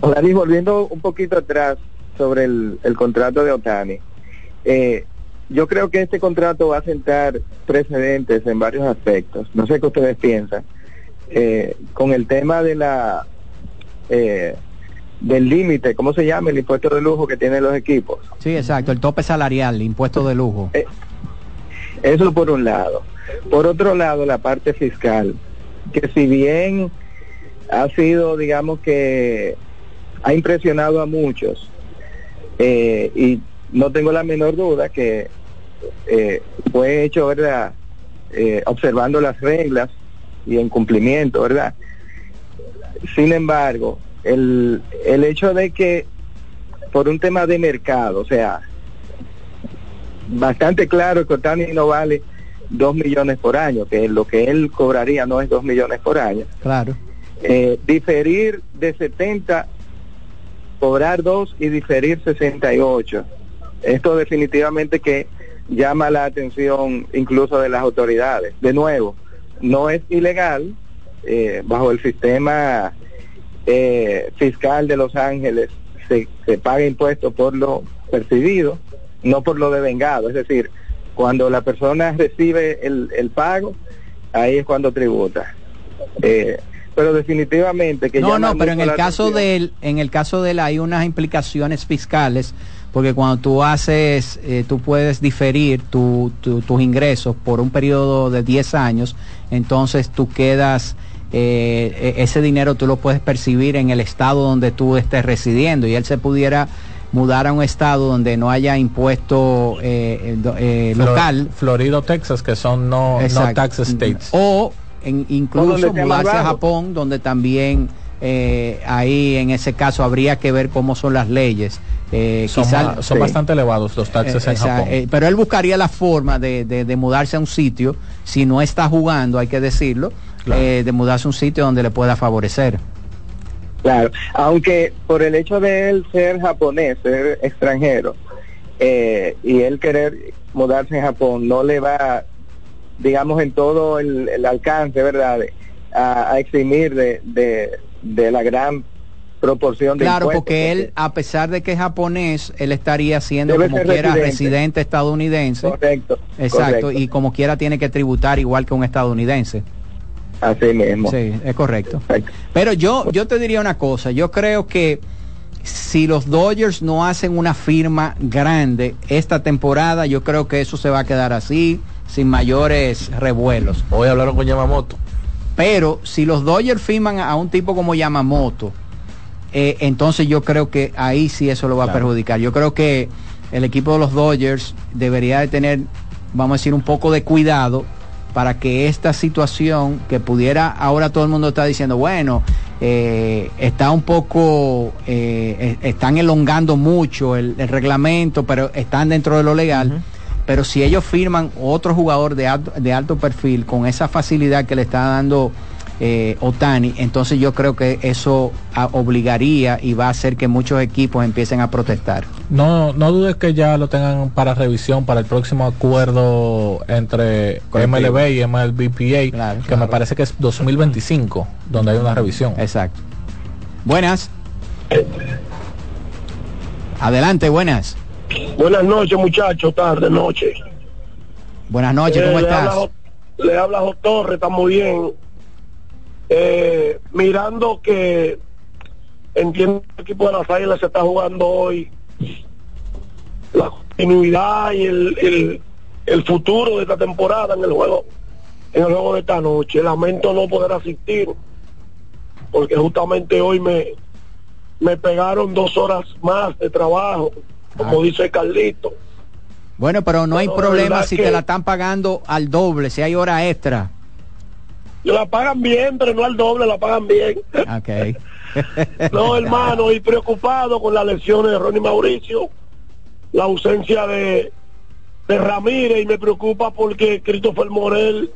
Hola Liz, volviendo un poquito atrás sobre el, contrato de Otani. Eh, yo creo que este contrato va a sentar precedentes en varios aspectos. No sé qué ustedes piensan. Eh, con el tema de la eh, del límite, ¿cómo se llama? El impuesto de lujo que tienen los equipos. Sí, exacto, el tope salarial, el impuesto de lujo. Eh, eso por un lado. Por otro lado, la parte fiscal, que si bien ha sido, digamos que, ha impresionado a muchos, eh, y no tengo la menor duda que eh, fue hecho, ¿verdad? Eh, observando las reglas y en cumplimiento, ¿verdad? Sin embargo, el, el hecho de que por un tema de mercado, o sea, bastante claro que Otani no vale dos millones por año, que lo que él cobraría no es dos millones por año. Claro. Eh, diferir de 70, cobrar dos y diferir 68. Esto definitivamente que llama la atención incluso de las autoridades. De nuevo, no es ilegal eh, bajo el sistema eh, fiscal de Los Ángeles se, se paga impuesto por lo percibido, no por lo devengado. Es decir, cuando la persona recibe el, el pago, ahí es cuando tributa. Eh, pero definitivamente que no no pero en el caso atención. de él en el caso de él hay unas implicaciones fiscales porque cuando tú haces eh, tú puedes diferir tu- tu- tus ingresos por un periodo de 10 años entonces tú quedas eh, e- ese dinero tú lo puedes percibir en el estado donde tú estés residiendo y él se pudiera mudar a un estado donde no haya impuesto eh, eh, Flor- local Florida o Texas, que son no, no tax states. O en- incluso mudarse a. Japón, donde también eh, ahí en ese caso habría que ver cómo son las leyes. Eh, son quizá- son sí. bastante elevados los taxes Eh, en Japón. eh, pero él buscaría la forma de, de- de mudarse a un sitio, si no está jugando, hay que decirlo, eh, de mudarse a un sitio donde le pueda favorecer. Claro, aunque por el hecho de él ser japonés, ser extranjero, eh, y él querer mudarse en Japón, no le va, digamos, en todo el, el alcance, ¿verdad?, de- a, a eximir de, de, de la gran proporción de Claro, porque él, a pesar de que es japonés, él estaría siendo como quiera residente. residente estadounidense. Correcto. Exacto, correcto. y como quiera tiene que tributar igual que un estadounidense. Así mismo. Sí, es correcto. Pero yo, yo te diría una cosa, yo creo que si los Dodgers no hacen una firma grande esta temporada, yo creo que eso se va a quedar así, sin mayores revuelos. Hoy hablaron con Yamamoto. Pero si los Dodgers firman a un tipo como Yamamoto, eh, entonces yo creo que ahí sí eso lo va a perjudicar. Yo creo que el equipo de los Dodgers debería de tener, vamos a decir, un poco de cuidado para que esta situación que pudiera, ahora todo el mundo está diciendo, bueno, eh, está un poco, eh, eh, están elongando mucho el, el reglamento, pero están dentro de lo legal. Pero si ellos firman otro jugador de alto, de alto perfil con esa facilidad que le está dando eh, Otani, entonces yo creo que eso ah, obligaría y va a hacer que muchos equipos empiecen a protestar. No, no dudes que ya lo tengan para revisión para el próximo acuerdo entre Colectivo. MLB y MLBPA, que me parece que es 2025, donde hay una revisión. Exacto. Buenas. Adelante, buenas. Buenas noches, muchachos, tarde, noche. Buenas noches, Eh, ¿cómo le estás? habla le habla Torres, está muy bien. Eh, mirando que entiendo que el equipo de las Águilas se está jugando hoy la continuidad y el, el, el futuro de esta temporada en el juego en el juego de esta noche. Lamento no poder asistir porque justamente hoy me me pegaron dos horas más de trabajo, como dice Carlito. Bueno, pero no hay Pero problema si que- te la están pagando al doble, si hay hora extra. La pagan bien, pero no al doble, la pagan bien. Ok. No, hermano, y preocupado con las lesiones de Ronnie Mauricio, la ausencia de, de Ramírez, y me preocupa porque Christopher Morel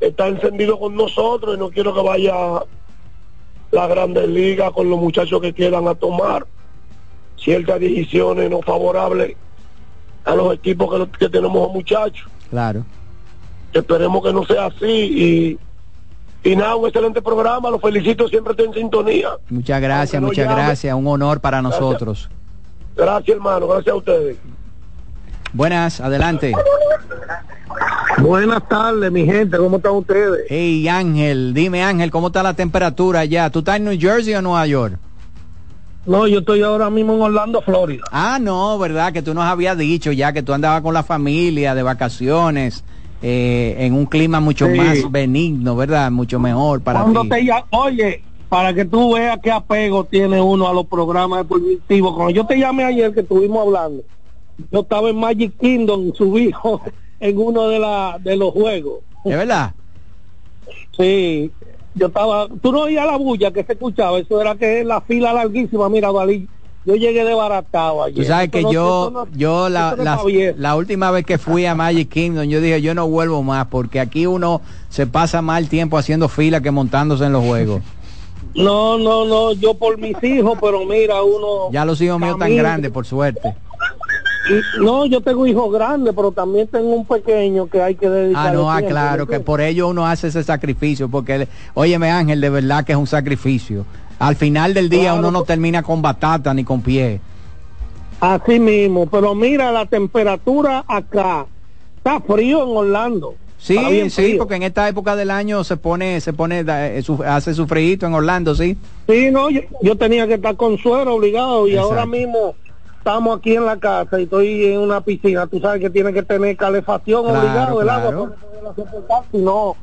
está encendido con nosotros y no quiero que vaya la Grandes Ligas con los muchachos que quieran a tomar ciertas decisiones no favorables a los equipos que, que tenemos muchachos. Claro. Esperemos que no sea así y, y nada, un excelente programa, los felicito, siempre estoy en sintonía. Muchas gracias, no muchas llame. gracias. Un honor para Gracias. nosotros. Gracias hermano, gracias a ustedes. Buenas, adelante. Buenas tardes, mi gente, ¿cómo están ustedes? Hey Ángel, dime Ángel, ¿cómo está la temperatura allá? ¿Tú estás en New Jersey o Nueva York? No, yo estoy ahora mismo en Orlando, Florida. Ah, no, ¿verdad? Que tú nos habías dicho ya que tú andabas con la familia de vacaciones eh, en un clima mucho Sí. más benigno, ¿verdad? Mucho mejor para Cuando ti. te lla- oye, para que tú veas qué apego tiene uno a los programas deportivos. Cuando yo te llamé ayer que estuvimos hablando, yo estaba en Magic Kingdom, su hijo, en uno de, la, de los juegos. ¿Es verdad? Sí, yo estaba, tú no oías la bulla que se escuchaba, eso era que la fila larguísima, mira, Dalí, yo llegué desbaratado ayer. Tú sabes que no- yo, no- yo la, la, la última vez que fui a Magic Kingdom, yo dije, yo no vuelvo más, porque aquí uno se pasa más tiempo haciendo fila que montándose en los juegos. No, no, no, yo por mis hijos, pero mira, uno... Ya los hijos míos tan camina- grandes, por suerte. y- no, yo tengo hijos grandes, pero también tengo un pequeño que hay que dedicar. Ah, no, ah, claro, que por ello uno hace ese sacrificio, porque, óyeme Ángel, de verdad que es un sacrificio. Al final del día Claro. uno no termina con batata ni con pie. Así mismo, pero mira, la temperatura acá está frío en Orlando. Sí, sí, frío. porque en esta época del año se pone, se pone, eh, hace su frío en Orlando, sí. Sí, no, yo, yo tenía que estar con suero obligado y Exacto. ahora mismo estamos aquí en la casa y estoy en una piscina. Tú sabes que tiene que tener calefacción Claro, obligado el agua para poderla soportar, si no,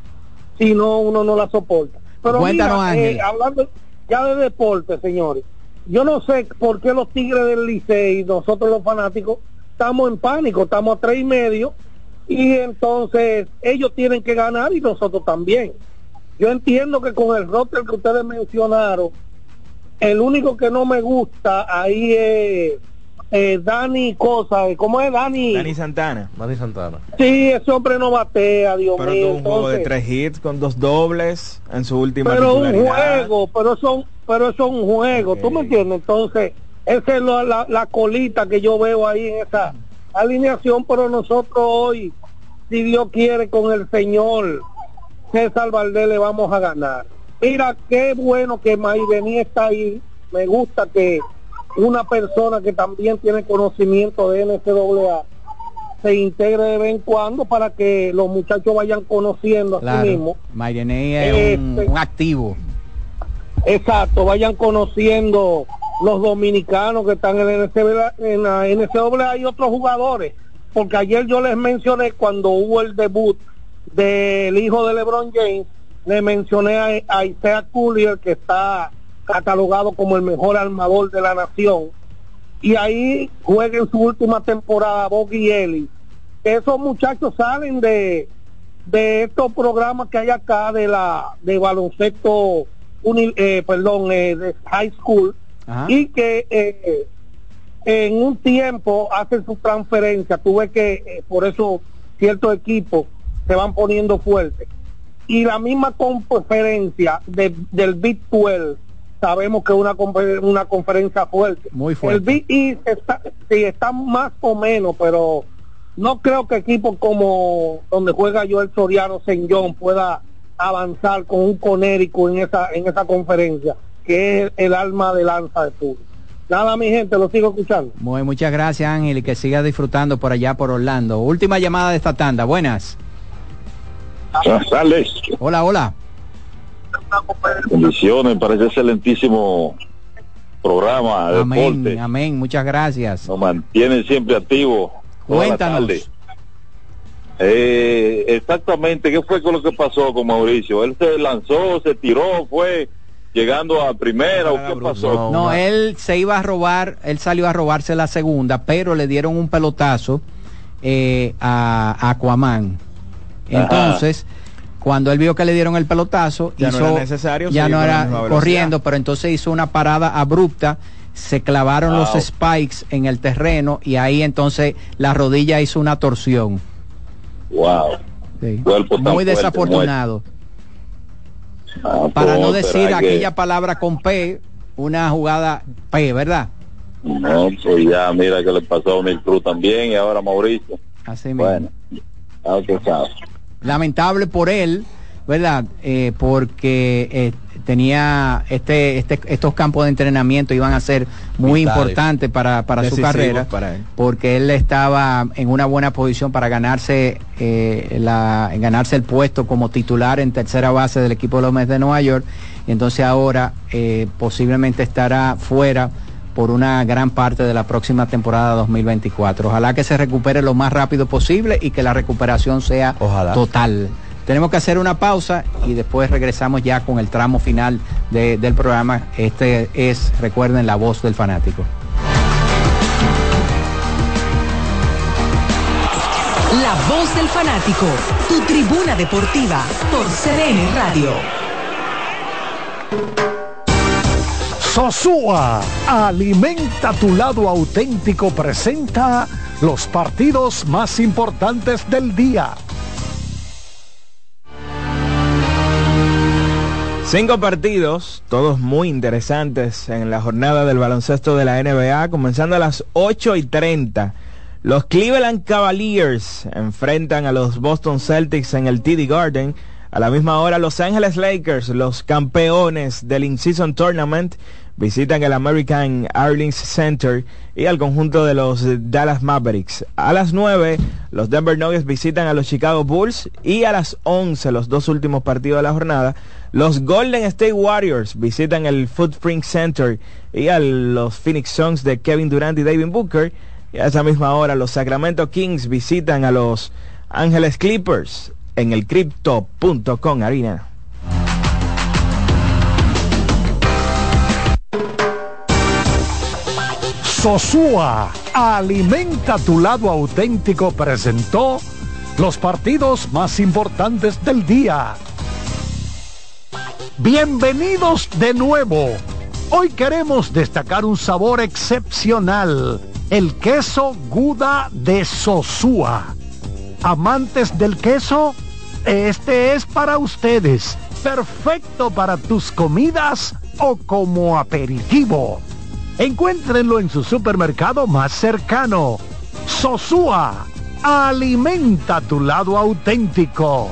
si no uno no la soporta. Pero Cuéntanos, mira, eh, hablando ya de deporte, señores, yo no sé por qué los Tigres del Licey, nosotros los fanáticos, estamos en pánico, estamos a tres y medio y entonces ellos tienen que ganar y nosotros también. Yo entiendo que con el roster que ustedes mencionaron, el único que no me gusta ahí es eh, Dani Cosa, ¿cómo es Dani? Dani Santana. Dani Santana. Sí, ese hombre no batea, Dios Pero mío. tuvo un juego de tres hits con dos dobles en su última pero un juego, pero son, pero eso es un juego, ¿tú me entiendes? Entonces, esa es la, la, la colita que yo veo ahí en esa alineación, pero nosotros hoy, si Dios quiere, con el señor César Valdés le vamos a ganar. Mira, qué bueno que Maivení está ahí, me gusta que una persona que también tiene conocimiento de NCAA se integre de vez en cuando para que los muchachos vayan conociendo a sí mismos Mayrene es un, Este- un activo. Exacto, vayan conociendo los dominicanos que están en la NCAA, en la NCAA y otros jugadores, porque ayer yo les mencioné cuando hubo el debut del hijo de LeBron James, le mencioné a, a Isaiah Collier que está catalogado como el mejor armador de la nación y ahí juega en su última temporada Boggy Ellis. Esos muchachos salen de de estos programas que hay acá de la de baloncesto uni- eh, perdón eh, de high school Ajá. y que eh, en un tiempo hacen su transferencia tú ves que eh, por eso ciertos equipos se van poniendo fuertes y la misma conferencia de, del Big 12 sabemos que es una, una conferencia fuerte Muy el fuerte. Big East está, sí, está más o menos pero no creo que equipos como donde juega Joel Soriano. John pueda avanzar con un conérico en esa en esa conferencia que es el alma de lanza de fútbol. Nada, mi gente, lo sigo escuchando. Muy, muchas gracias Ángel y que siga disfrutando por allá por Orlando. Última llamada de esta tanda. Buenas. Buenas tardes. Hola, hola. Bendiciones para ese excelentísimo programa de Amén, deporte. amén. Muchas gracias. Nos mantienen siempre activos. Cuéntanos. tarde. Eh, exactamente, ¿qué fue con lo que pasó con Mauricio? Él se lanzó, se tiró, fue llegando a primera o qué pasó? No, él se iba a robar, él salió a robarse la segunda, pero le dieron un pelotazo eh, a, a Aquaman. Entonces, cuando él vio que le dieron el pelotazo, Ya no era necesario ya no era corriendo, pero entonces hizo una parada abrupta, se clavaron los spikes en el terreno y ahí entonces la rodilla hizo una torsión. Wow. Sí. Cuerpo tan Muy fuerte, desafortunado. Ah, Para no decir que- aquella palabra con P, una jugada P, ¿verdad? No, pues ya mira que le pasó a Unil Cruz también y ahora a Mauricio. Así mismo. Bueno, ah, que sabe. Lamentable por él, ¿verdad? Eh, porque eh, tenía este, este, estos campos de entrenamiento iban a ser muy Vitales. importantes para, para su carrera, para él. porque él estaba en una buena posición para ganarse eh, la, ganarse el puesto como titular en tercera base del equipo de los Mets de Nueva York. Y entonces ahora posiblemente estará fuera por una gran parte de la próxima temporada 2024. Ojalá que se recupere lo más rápido posible y que la recuperación sea total. Tenemos que hacer una pausa y después regresamos ya con el tramo final del programa. Este es, recuerden, la voz del fanático. La voz del fanático, tu tribuna deportiva por CDN Radio. Sosúa, alimenta tu lado auténtico, presenta los partidos más importantes del día. Cinco partidos, todos muy interesantes en la jornada del baloncesto de la NBA, comenzando a las 8 y 30. Los Cleveland Cavaliers enfrentan a los Boston Celtics en el TD Garden. A la misma hora, Los Angeles Lakers, los campeones del In-Season Tournament, visitan el American Airlines Center y al conjunto de los Dallas Mavericks. A las 9, los Denver Nuggets visitan a los Chicago Bulls y a las 11, los dos últimos partidos de la jornada, los Golden State Warriors visitan el Footprint Center y a los Phoenix Suns de Kevin Durant y David Booker. Y a esa misma hora, los Sacramento Kings visitan a los Ángeles Clippers en el Crypto.com. Sosúa, alimenta tu lado auténtico, presentó los partidos más importantes del día. Bienvenidos de nuevo. Hoy queremos destacar un sabor excepcional, el queso Guda de Sosúa. Amantes del queso, este es para ustedes, perfecto para tus comidas o como aperitivo. Encuéntrenlo en su supermercado más cercano. Sosúa, alimenta tu lado auténtico.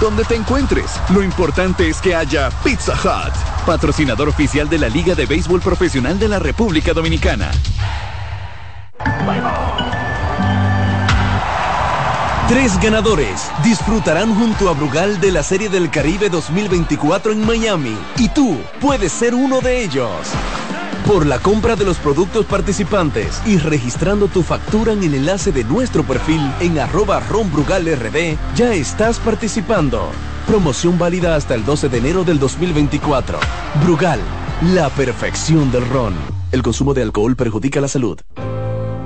Donde te encuentres, lo importante es que haya Pizza Hut, patrocinador oficial de la Liga de Béisbol Profesional de la República Dominicana. Tres ganadores disfrutarán junto a Brugal de la Serie del Caribe 2024 en Miami y tú puedes ser uno de ellos. Por la compra de los productos participantes y registrando tu factura en el enlace de nuestro perfil en arroba ronbrugalrd, ya estás participando. Promoción válida hasta el 12 de enero del 2024. Brugal, la perfección del ron. El consumo de alcohol perjudica la salud.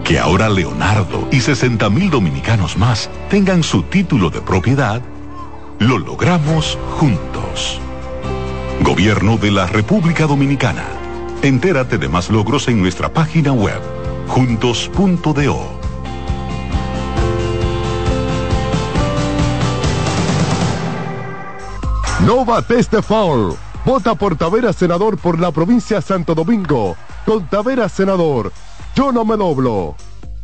Que ahora Leonardo y 60 mil dominicanos más tengan su título de propiedad, lo logramos juntos. Gobierno de la República Dominicana. Entérate de más logros en nuestra página web, juntos.do. No bates. Vota por Taveras Senador por la provincia de Santo Domingo. Con Taveras Senador, yo no me doblo.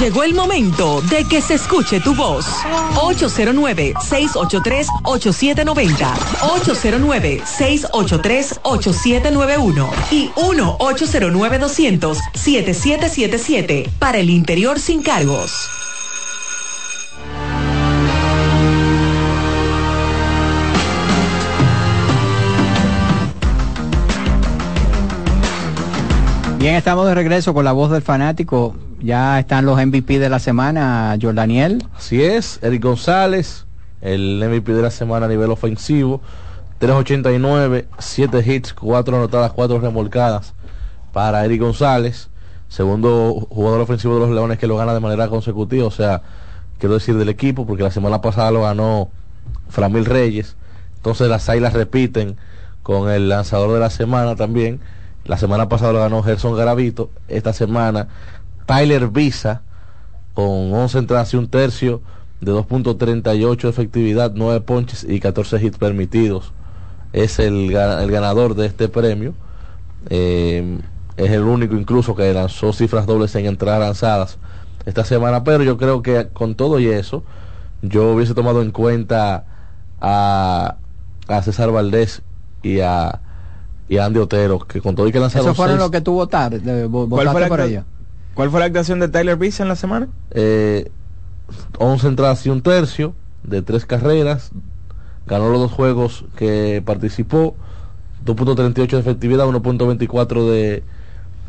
Llegó el momento de que se escuche tu voz. 809-683-8790. 809-683-8791. Y 1-809-200-7777. Para el interior sin cargos. Bien, estamos de regreso con la voz del fanático. Ya están los MVP de la semana, Jordaniel. Así es, Eric González, el MVP de la semana a nivel ofensivo. 389, 7 hits, 4 anotadas, 4 remolcadas para Eric González, segundo jugador ofensivo de los Leones que lo gana de manera consecutiva, o sea, quiero decir del equipo, porque la semana pasada lo ganó Framil Reyes, entonces las águilas repiten con el lanzador de la semana también, la semana pasada lo ganó Gerson Garavito, esta semana Tyler Visa con 11 entradas y un tercio de 2.38 de efectividad, 9 ponches y 14 hits permitidos. Es el, el ganador de este premio. Eh, es el único incluso que lanzó cifras dobles en entradas lanzadas esta semana, pero yo creo que con todo y eso, yo hubiese tomado en cuenta a, a César Valdés y a, y a Andy Otero, que con todo y que lanzaron Eso fueron seis- los que tú votaste, de- vo- ¿Cuál fue, votaste la por actua- ellos. ¿Cuál fue la actuación de Tyler Beast en la semana? eh, 11 entradas y un tercio de tres carreras, ganó los dos juegos que participó, 2.38 de efectividad, 1.24 de,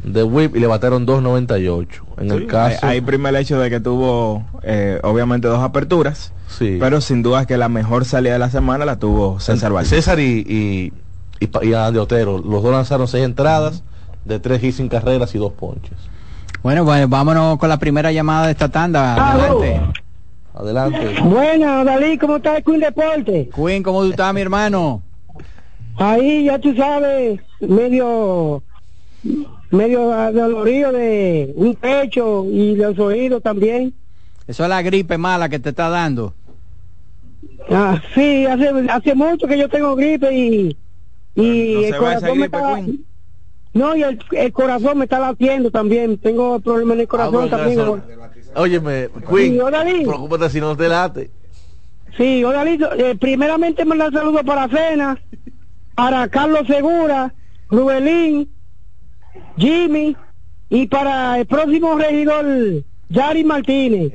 de whip y le bateron 2.98. En el Sí, caso... Hay, hay primer hecho de que tuvo eh, obviamente dos aperturas, Sí. pero sin duda que la mejor salida de la semana la tuvo César Valdés. César y, y, y, y Andy Otero, los dos lanzaron seis entradas de tres hits sin carreras y dos ponches. Bueno, bueno, vámonos con la primera llamada de esta tanda. Adelante. Adelante. Buena, Dalí, ¿cómo está el Queen Deporte? Queen, ¿cómo tú estás, mi hermano? Ahí, ya tú sabes, medio medio dolorido de un pecho y los oídos también. Eso es la gripe mala que te está dando. Ah, sí, hace, hace mucho que yo tengo gripe y, y no se el va esa corazón me está... No, y el, el corazón me está latiendo también. Tengo problemas en el corazón Ah, también. bueno, Óyeme, Queen, Sí, preocúpate si no te late. Sí, Odalito, eh, primeramente mandar saludos para Cena, para Carlos Segura, Rubelín, Jimmy y para el próximo regidor Yari Martínez.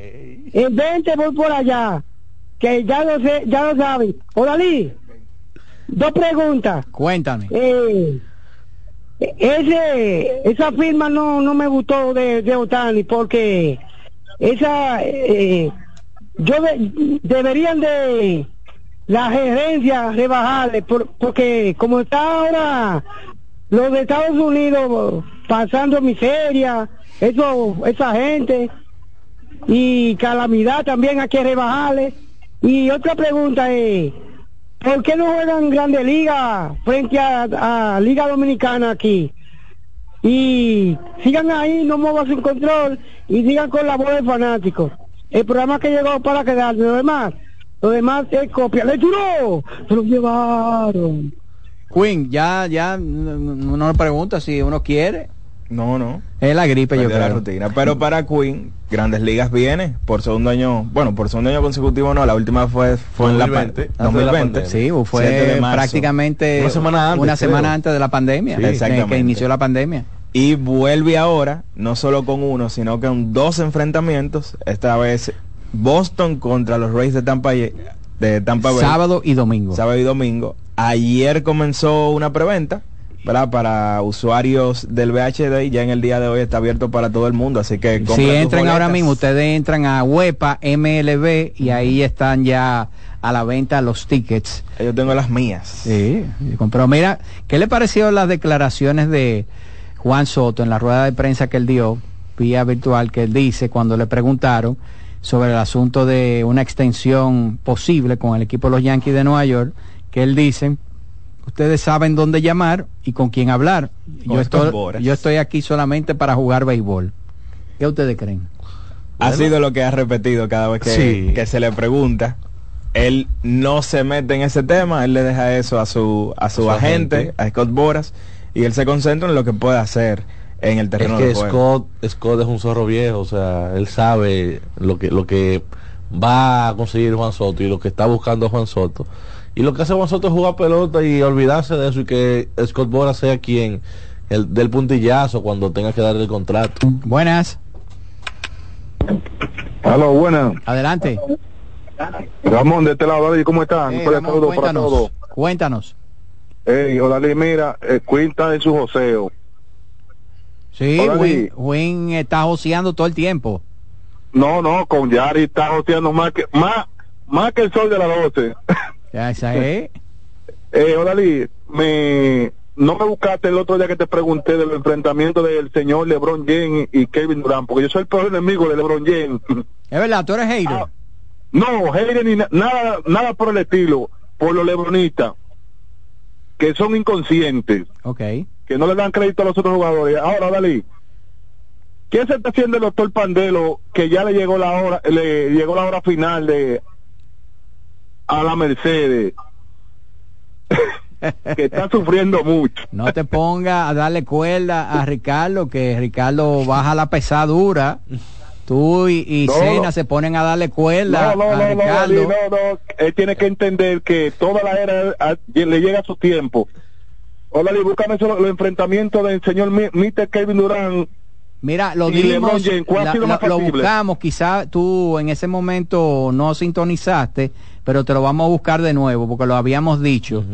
En 20 voy por allá, que ya lo sé, ya lo saben. Odalí, dos preguntas. Cuéntame. Eh, ese, esa firma no, no me gustó de, de Otani porque esa, eh, yo de- deberían de la gerencia rebajarle por- porque como está ahora los de Estados Unidos pasando miseria, eso, esa gente y calamidad también hay que rebajarle. Y otra pregunta es, ¿por qué no juegan Grande Liga frente a, Liga Dominicana aquí? Y sigan ahí, no muevan sin control y sigan con la voz de fanáticos. El programa que llegó para quedarse, lo demás, lo demás es copia. ¡Le tiró! Se lo llevaron. Queen, ya, ya, no pregunta si uno quiere. No, no. Es la gripe, yo Perdió la creo. rutina. Pero para Queen, Grandes Ligas viene por segundo año, bueno, por segundo año consecutivo no, la última fue fue en la 2020, pa- antes de la 2020. pandemia. Sí, 7 fue prácticamente Una semana antes, una creo. semana antes de la pandemia, Sí, que- exactamente. que inició la pandemia. Y vuelve ahora, no solo con uno, sino con dos enfrentamientos. Esta vez Boston contra los Rays de Tampa, de Tampa Bay. Sábado y domingo. Sábado y domingo ayer comenzó una preventa ¿verdad? Para usuarios del VHD y ya en el día de hoy está abierto para todo el mundo, así que si entran ahora mismo, ustedes entran a WEPA MLB y ahí están ya a la venta los tickets. Yo tengo las mías. Sí, pero mira, ¿qué le pareció las declaraciones de Juan Soto en la rueda de prensa que él dio vía virtual que él dice cuando le preguntaron sobre el asunto de una extensión posible con el equipo de los Yankees de Nueva York, que él dice ustedes saben dónde llamar y con quién hablar. Yo estoy, yo estoy aquí solamente para jugar béisbol. ¿Qué ustedes creen? Ha sido lo que ha repetido cada vez que, que, se le pregunta. Él no se mete en ese tema, él le deja eso a su, a su, agente, a Scott Boras, y él se concentra en lo que puede hacer en el terreno es que Scott, Scott es un zorro viejo, o sea, él sabe lo que, lo que va a conseguir Juan Soto y lo que está buscando Juan Soto y lo que hace nosotros es jugar pelota y olvidarse de eso y que Scott Bora sea quien el del puntillazo cuando tenga que darle el contrato. Buenas. Aló, buenas. Adelante. Ramón, de este lado, ¿cómo están? Eh, cuéntanos, cuéntanos. Hey, mira, eh, cuenta de su joseo. Sí, Win, está joseando todo el tiempo. No, no, con Yari está joseando más que, más, más que el sol de las 12. Ya, esa es. Eh, me, no me buscaste el otro día que te pregunté del enfrentamiento del señor LeBron James y Kevin Durant, porque yo soy el peor enemigo de LeBron James. Es verdad, tú eres hater. Ah, no, hater ni nada, nada por el estilo, por los lebronistas, que son inconscientes. Ok. Que no le dan crédito a los otros jugadores. Ahora, Dalí, ¿qué se está haciendo el doctor Pandelo que ya le llegó la hora, le llegó la hora final de a la Mercedes. que está sufriendo mucho. No te ponga a darle cuerda a Ricardo, que Ricardo baja la pesadura. Tú y, Cena se ponen a darle cuerda no, a Ricardo. No, no, no, él tiene que entender que toda la era le llega a su tiempo. Hola, búscame los enfrentamientos del señor Mr. Kevin Durán Mira, lo dimos, lo buscamos, quizá tú en ese momento no sintonizaste, pero te lo vamos a buscar de nuevo porque lo habíamos dicho.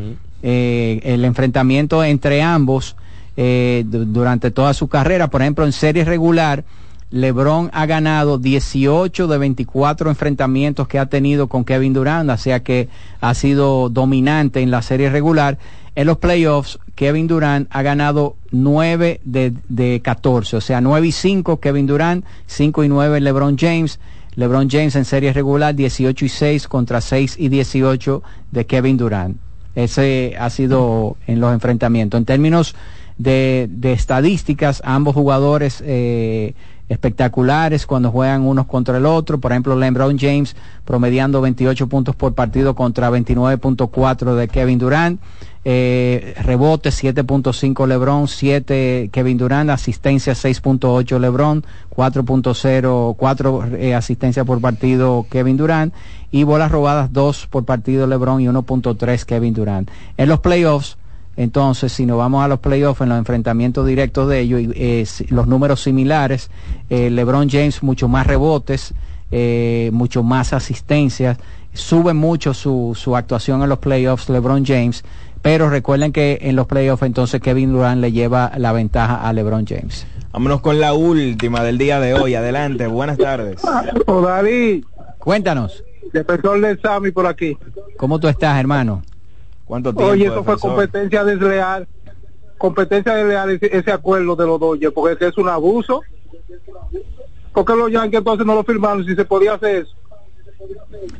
Eh, el enfrentamiento entre ambos eh, durante toda su carrera, por ejemplo, en serie regular, LeBron ha ganado 18 de 24 enfrentamientos que ha tenido con Kevin Durant, o sea que ha sido dominante en la serie regular. En los playoffs, Kevin Durant ha ganado 9 de, de 14, o sea, 9 y 5 Kevin Durant, 5 y 9 LeBron James. LeBron James en serie regular 18 y 6 contra 6 y 18 de Kevin Durant. Ese ha sido en los enfrentamientos. En términos de, estadísticas, ambos jugadores eh, espectaculares cuando juegan unos contra el otro. Por ejemplo, LeBron James promediando 28 puntos por partido contra 29.4 de Kevin Durant. Eh, rebote 7.5 LeBron, 7 Kevin Durant, asistencia 6.8 LeBron, 4.0, 4 eh, asistencia por partido Kevin Durant y bolas robadas 2 por partido LeBron y 1.3 Kevin Durant. En los playoffs, entonces, si nos vamos a los playoffs, en los enfrentamientos directos de ellos, eh, los números similares, eh, LeBron James mucho más rebotes, eh, mucho más asistencias, sube mucho su, su actuación en los playoffs LeBron James, pero recuerden que en los playoffs entonces Kevin Durant le lleva la ventaja a LeBron James. Vámonos con la última del día de hoy. Adelante, buenas tardes. Oh, David. Cuéntanos. Defensor de Sammy por aquí. ¿Cómo tú estás, hermano? ¿Cuánto tiempo? Oye, eso fue competencia desleal. Competencia desleal ese, ese acuerdo de los Dodgers, porque es un abuso. porque los Yankees entonces no lo firmaron si se podía hacer eso?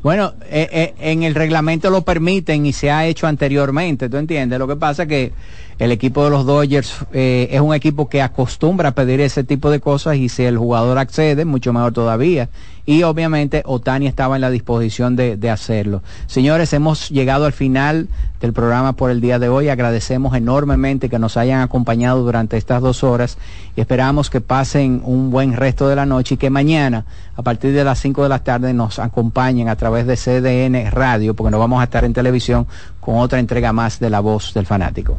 Bueno, eh, eh, en el reglamento lo permiten y se ha hecho anteriormente, ¿tú entiendes? Lo que pasa es que el equipo de los Dodgers eh, es un equipo que acostumbra a pedir ese tipo de cosas y si el jugador accede, mucho mejor todavía. Y obviamente Otani estaba en la disposición de, de hacerlo. Señores, hemos llegado al final del programa por el día de hoy. Agradecemos enormemente que nos hayan acompañado durante estas dos horas y esperamos que pasen un buen resto de la noche y que mañana, a partir de las 5 de la tarde, nos acompañen a través de CDN Radio, porque nos vamos a estar en televisión con otra entrega más de La Voz del Fanático.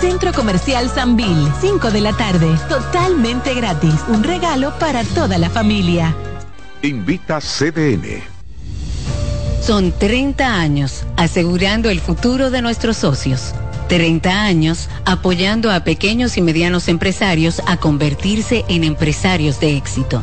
Centro Comercial Sanvil, 5 de la tarde, totalmente gratis. Un regalo para toda la familia. Invita CDN. Son 30 años asegurando el futuro de nuestros socios. 30 años apoyando a pequeños y medianos empresarios a convertirse en empresarios de éxito.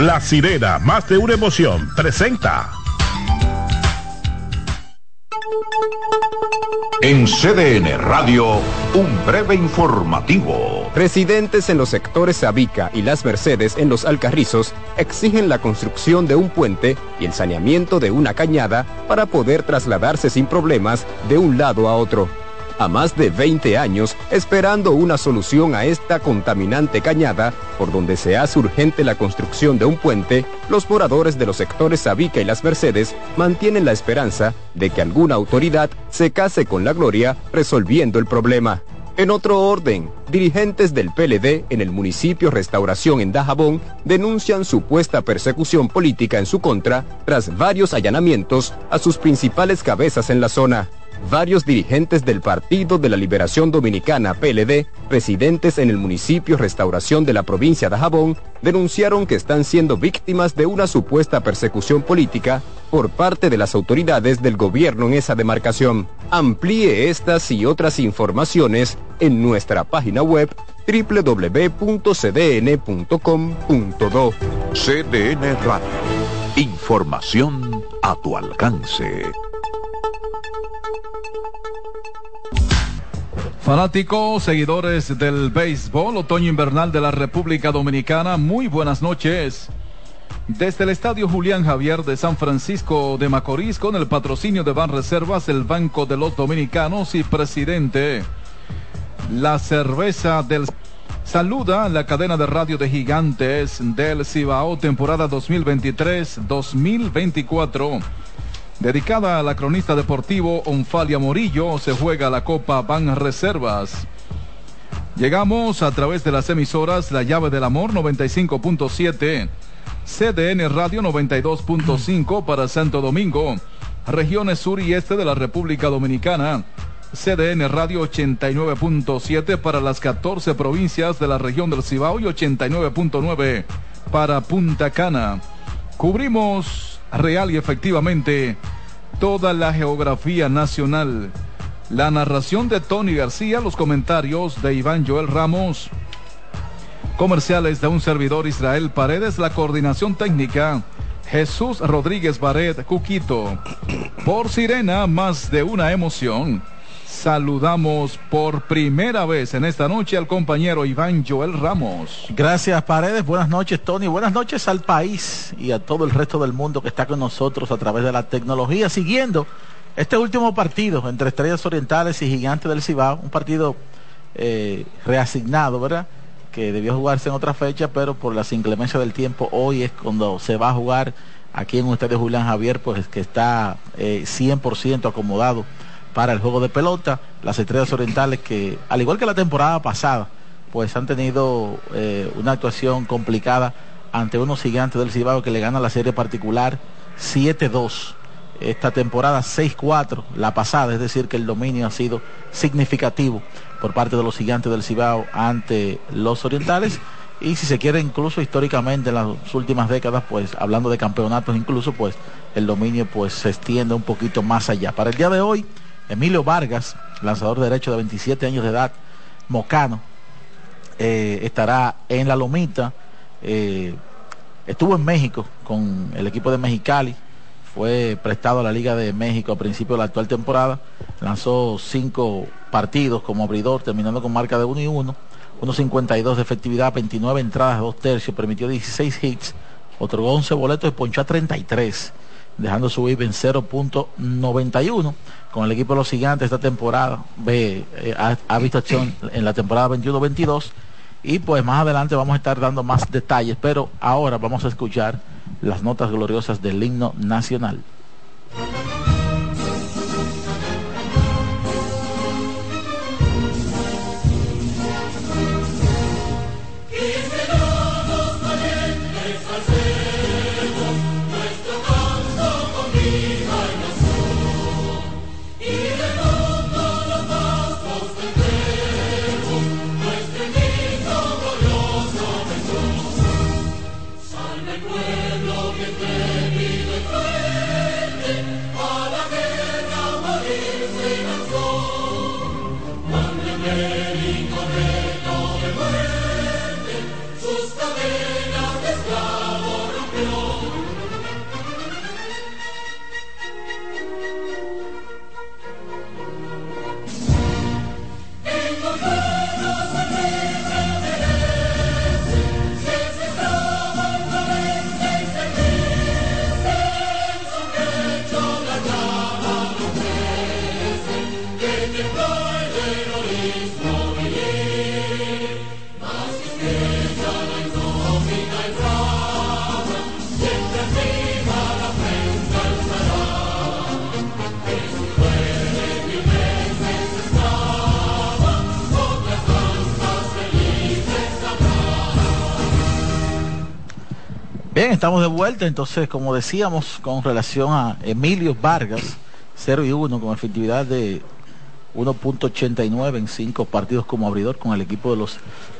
La sirena, más de una emoción, presenta. En CDN Radio, un breve informativo. Residentes en los sectores Sabica y Las Mercedes en los Alcarrizos exigen la construcción de un puente y el saneamiento de una cañada para poder trasladarse sin problemas de un lado a otro. A más de 20 años esperando una solución a esta contaminante cañada, por donde se hace urgente la construcción de un puente, los moradores de los sectores Sabica y Las Mercedes mantienen la esperanza de que alguna autoridad se case con la gloria resolviendo el problema. En otro orden, dirigentes del PLD en el municipio Restauración en Dajabón denuncian supuesta persecución política en su contra tras varios allanamientos a sus principales cabezas en la zona. Varios dirigentes del Partido de la Liberación Dominicana PLD, residentes en el municipio Restauración de la provincia de Jabón, denunciaron que están siendo víctimas de una supuesta persecución política por parte de las autoridades del gobierno en esa demarcación. Amplíe estas y otras informaciones en nuestra página web www.cdn.com.do. CDN Radio. Información a tu alcance. Fanáticos, seguidores del béisbol otoño invernal de la República Dominicana, muy buenas noches. Desde el Estadio Julián Javier de San Francisco de Macorís, con el patrocinio de Ban Reservas, el Banco de los Dominicanos y presidente, la cerveza del... Saluda la cadena de radio de gigantes del Cibao, temporada 2023-2024. Dedicada a la cronista deportivo Onfalia Morillo, se juega la Copa Ban Reservas. Llegamos a través de las emisoras La Llave del Amor 95.7, CDN Radio 92.5 para Santo Domingo, regiones sur y este de la República Dominicana, CDN Radio 89.7 para las 14 provincias de la región del Cibao y 89.9 para Punta Cana. Cubrimos real y efectivamente toda la geografía nacional. La narración de Tony García, los comentarios de Iván Joel Ramos, comerciales de un servidor Israel Paredes, la coordinación técnica Jesús Rodríguez Baret Cuquito. Por Sirena, más de una emoción. Saludamos por primera vez en esta noche al compañero Iván Joel Ramos. Gracias Paredes, buenas noches Tony, buenas noches al país y a todo el resto del mundo que está con nosotros a través de la tecnología, siguiendo este último partido entre Estrellas Orientales y Gigantes del Cibao, un partido eh, reasignado, ¿verdad? Que debió jugarse en otra fecha, pero por las inclemencias del tiempo, hoy es cuando se va a jugar aquí en estadio Julián Javier, pues que está eh, 100% acomodado para el juego de pelota. Las estrellas orientales que, al igual que la temporada pasada, pues han tenido eh, una actuación complicada ante unos gigantes del Cibao que le ganan la serie particular 7-2. Esta temporada 6-4, la pasada, es decir, que el dominio ha sido significativo por parte de los gigantes del Cibao ante los orientales. Y si se quiere, incluso históricamente en las últimas décadas, pues hablando de campeonatos, incluso, pues el dominio pues se extiende un poquito más allá. Para el día de hoy, Emilio Vargas, lanzador derecho de 27 años de edad, mocano, eh, estará en la Lomita. Eh, estuvo en México con el equipo de Mexicali, fue prestado a la Liga de México a principio de la actual temporada, lanzó cinco partidos como abridor, terminando con marca de 1 y 1, 1.52 de efectividad, 29 entradas, 2 tercios, permitió 16 hits, otorgó 11 boletos y ponchó a 33 dejando su en 0.91. Con el equipo de los gigantes esta temporada ve, eh, ha, visto acción en la temporada 21-22 y pues más adelante vamos a estar dando más detalles, pero ahora vamos a escuchar las notas gloriosas del himno nacional. Bien, estamos de vuelta. Entonces, como decíamos, con relación a Emilio Vargas, 0 y 1, con efectividad de 1.89 en cinco partidos como abridor con el equipo de los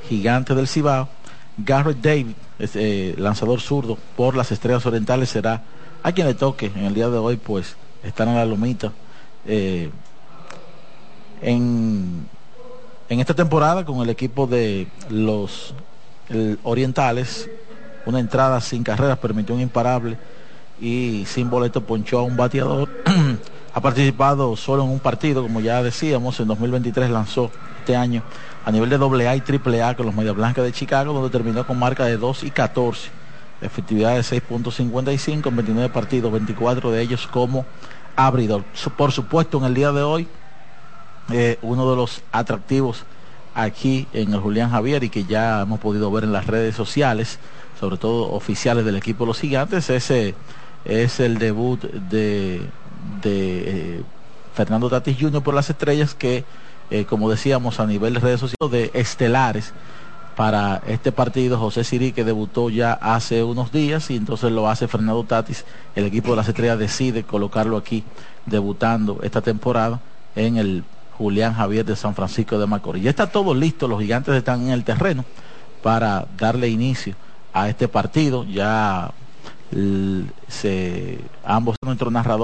gigantes del Cibao. Garrett David, eh, lanzador zurdo por las Estrellas Orientales, será a quien le toque en el día de hoy, pues están en la lomita. Eh, en, en esta temporada con el equipo de los Orientales, una entrada sin carreras permitió un imparable y sin boleto ponchó a un bateador. ha participado solo en un partido, como ya decíamos, en 2023 lanzó este año a nivel de AA y AAA con los Medias Blancas de Chicago, donde terminó con marca de 2 y 14, efectividad de 6.55 en 29 partidos, 24 de ellos como abridor. Por supuesto, en el día de hoy, eh, uno de los atractivos aquí en el Julián Javier y que ya hemos podido ver en las redes sociales, sobre todo oficiales del equipo de los gigantes, ese es el debut de, de eh, Fernando Tatis Jr. por las estrellas que, eh, como decíamos, a nivel de redes sociales de estelares para este partido, José Siri que debutó ya hace unos días y entonces lo hace Fernando Tatis, el equipo de las estrellas decide colocarlo aquí debutando esta temporada en el Julián Javier de San Francisco de Macorís. Ya está todo listo, los gigantes están en el terreno para darle inicio a este partido. Ya se, ambos nuestros narradores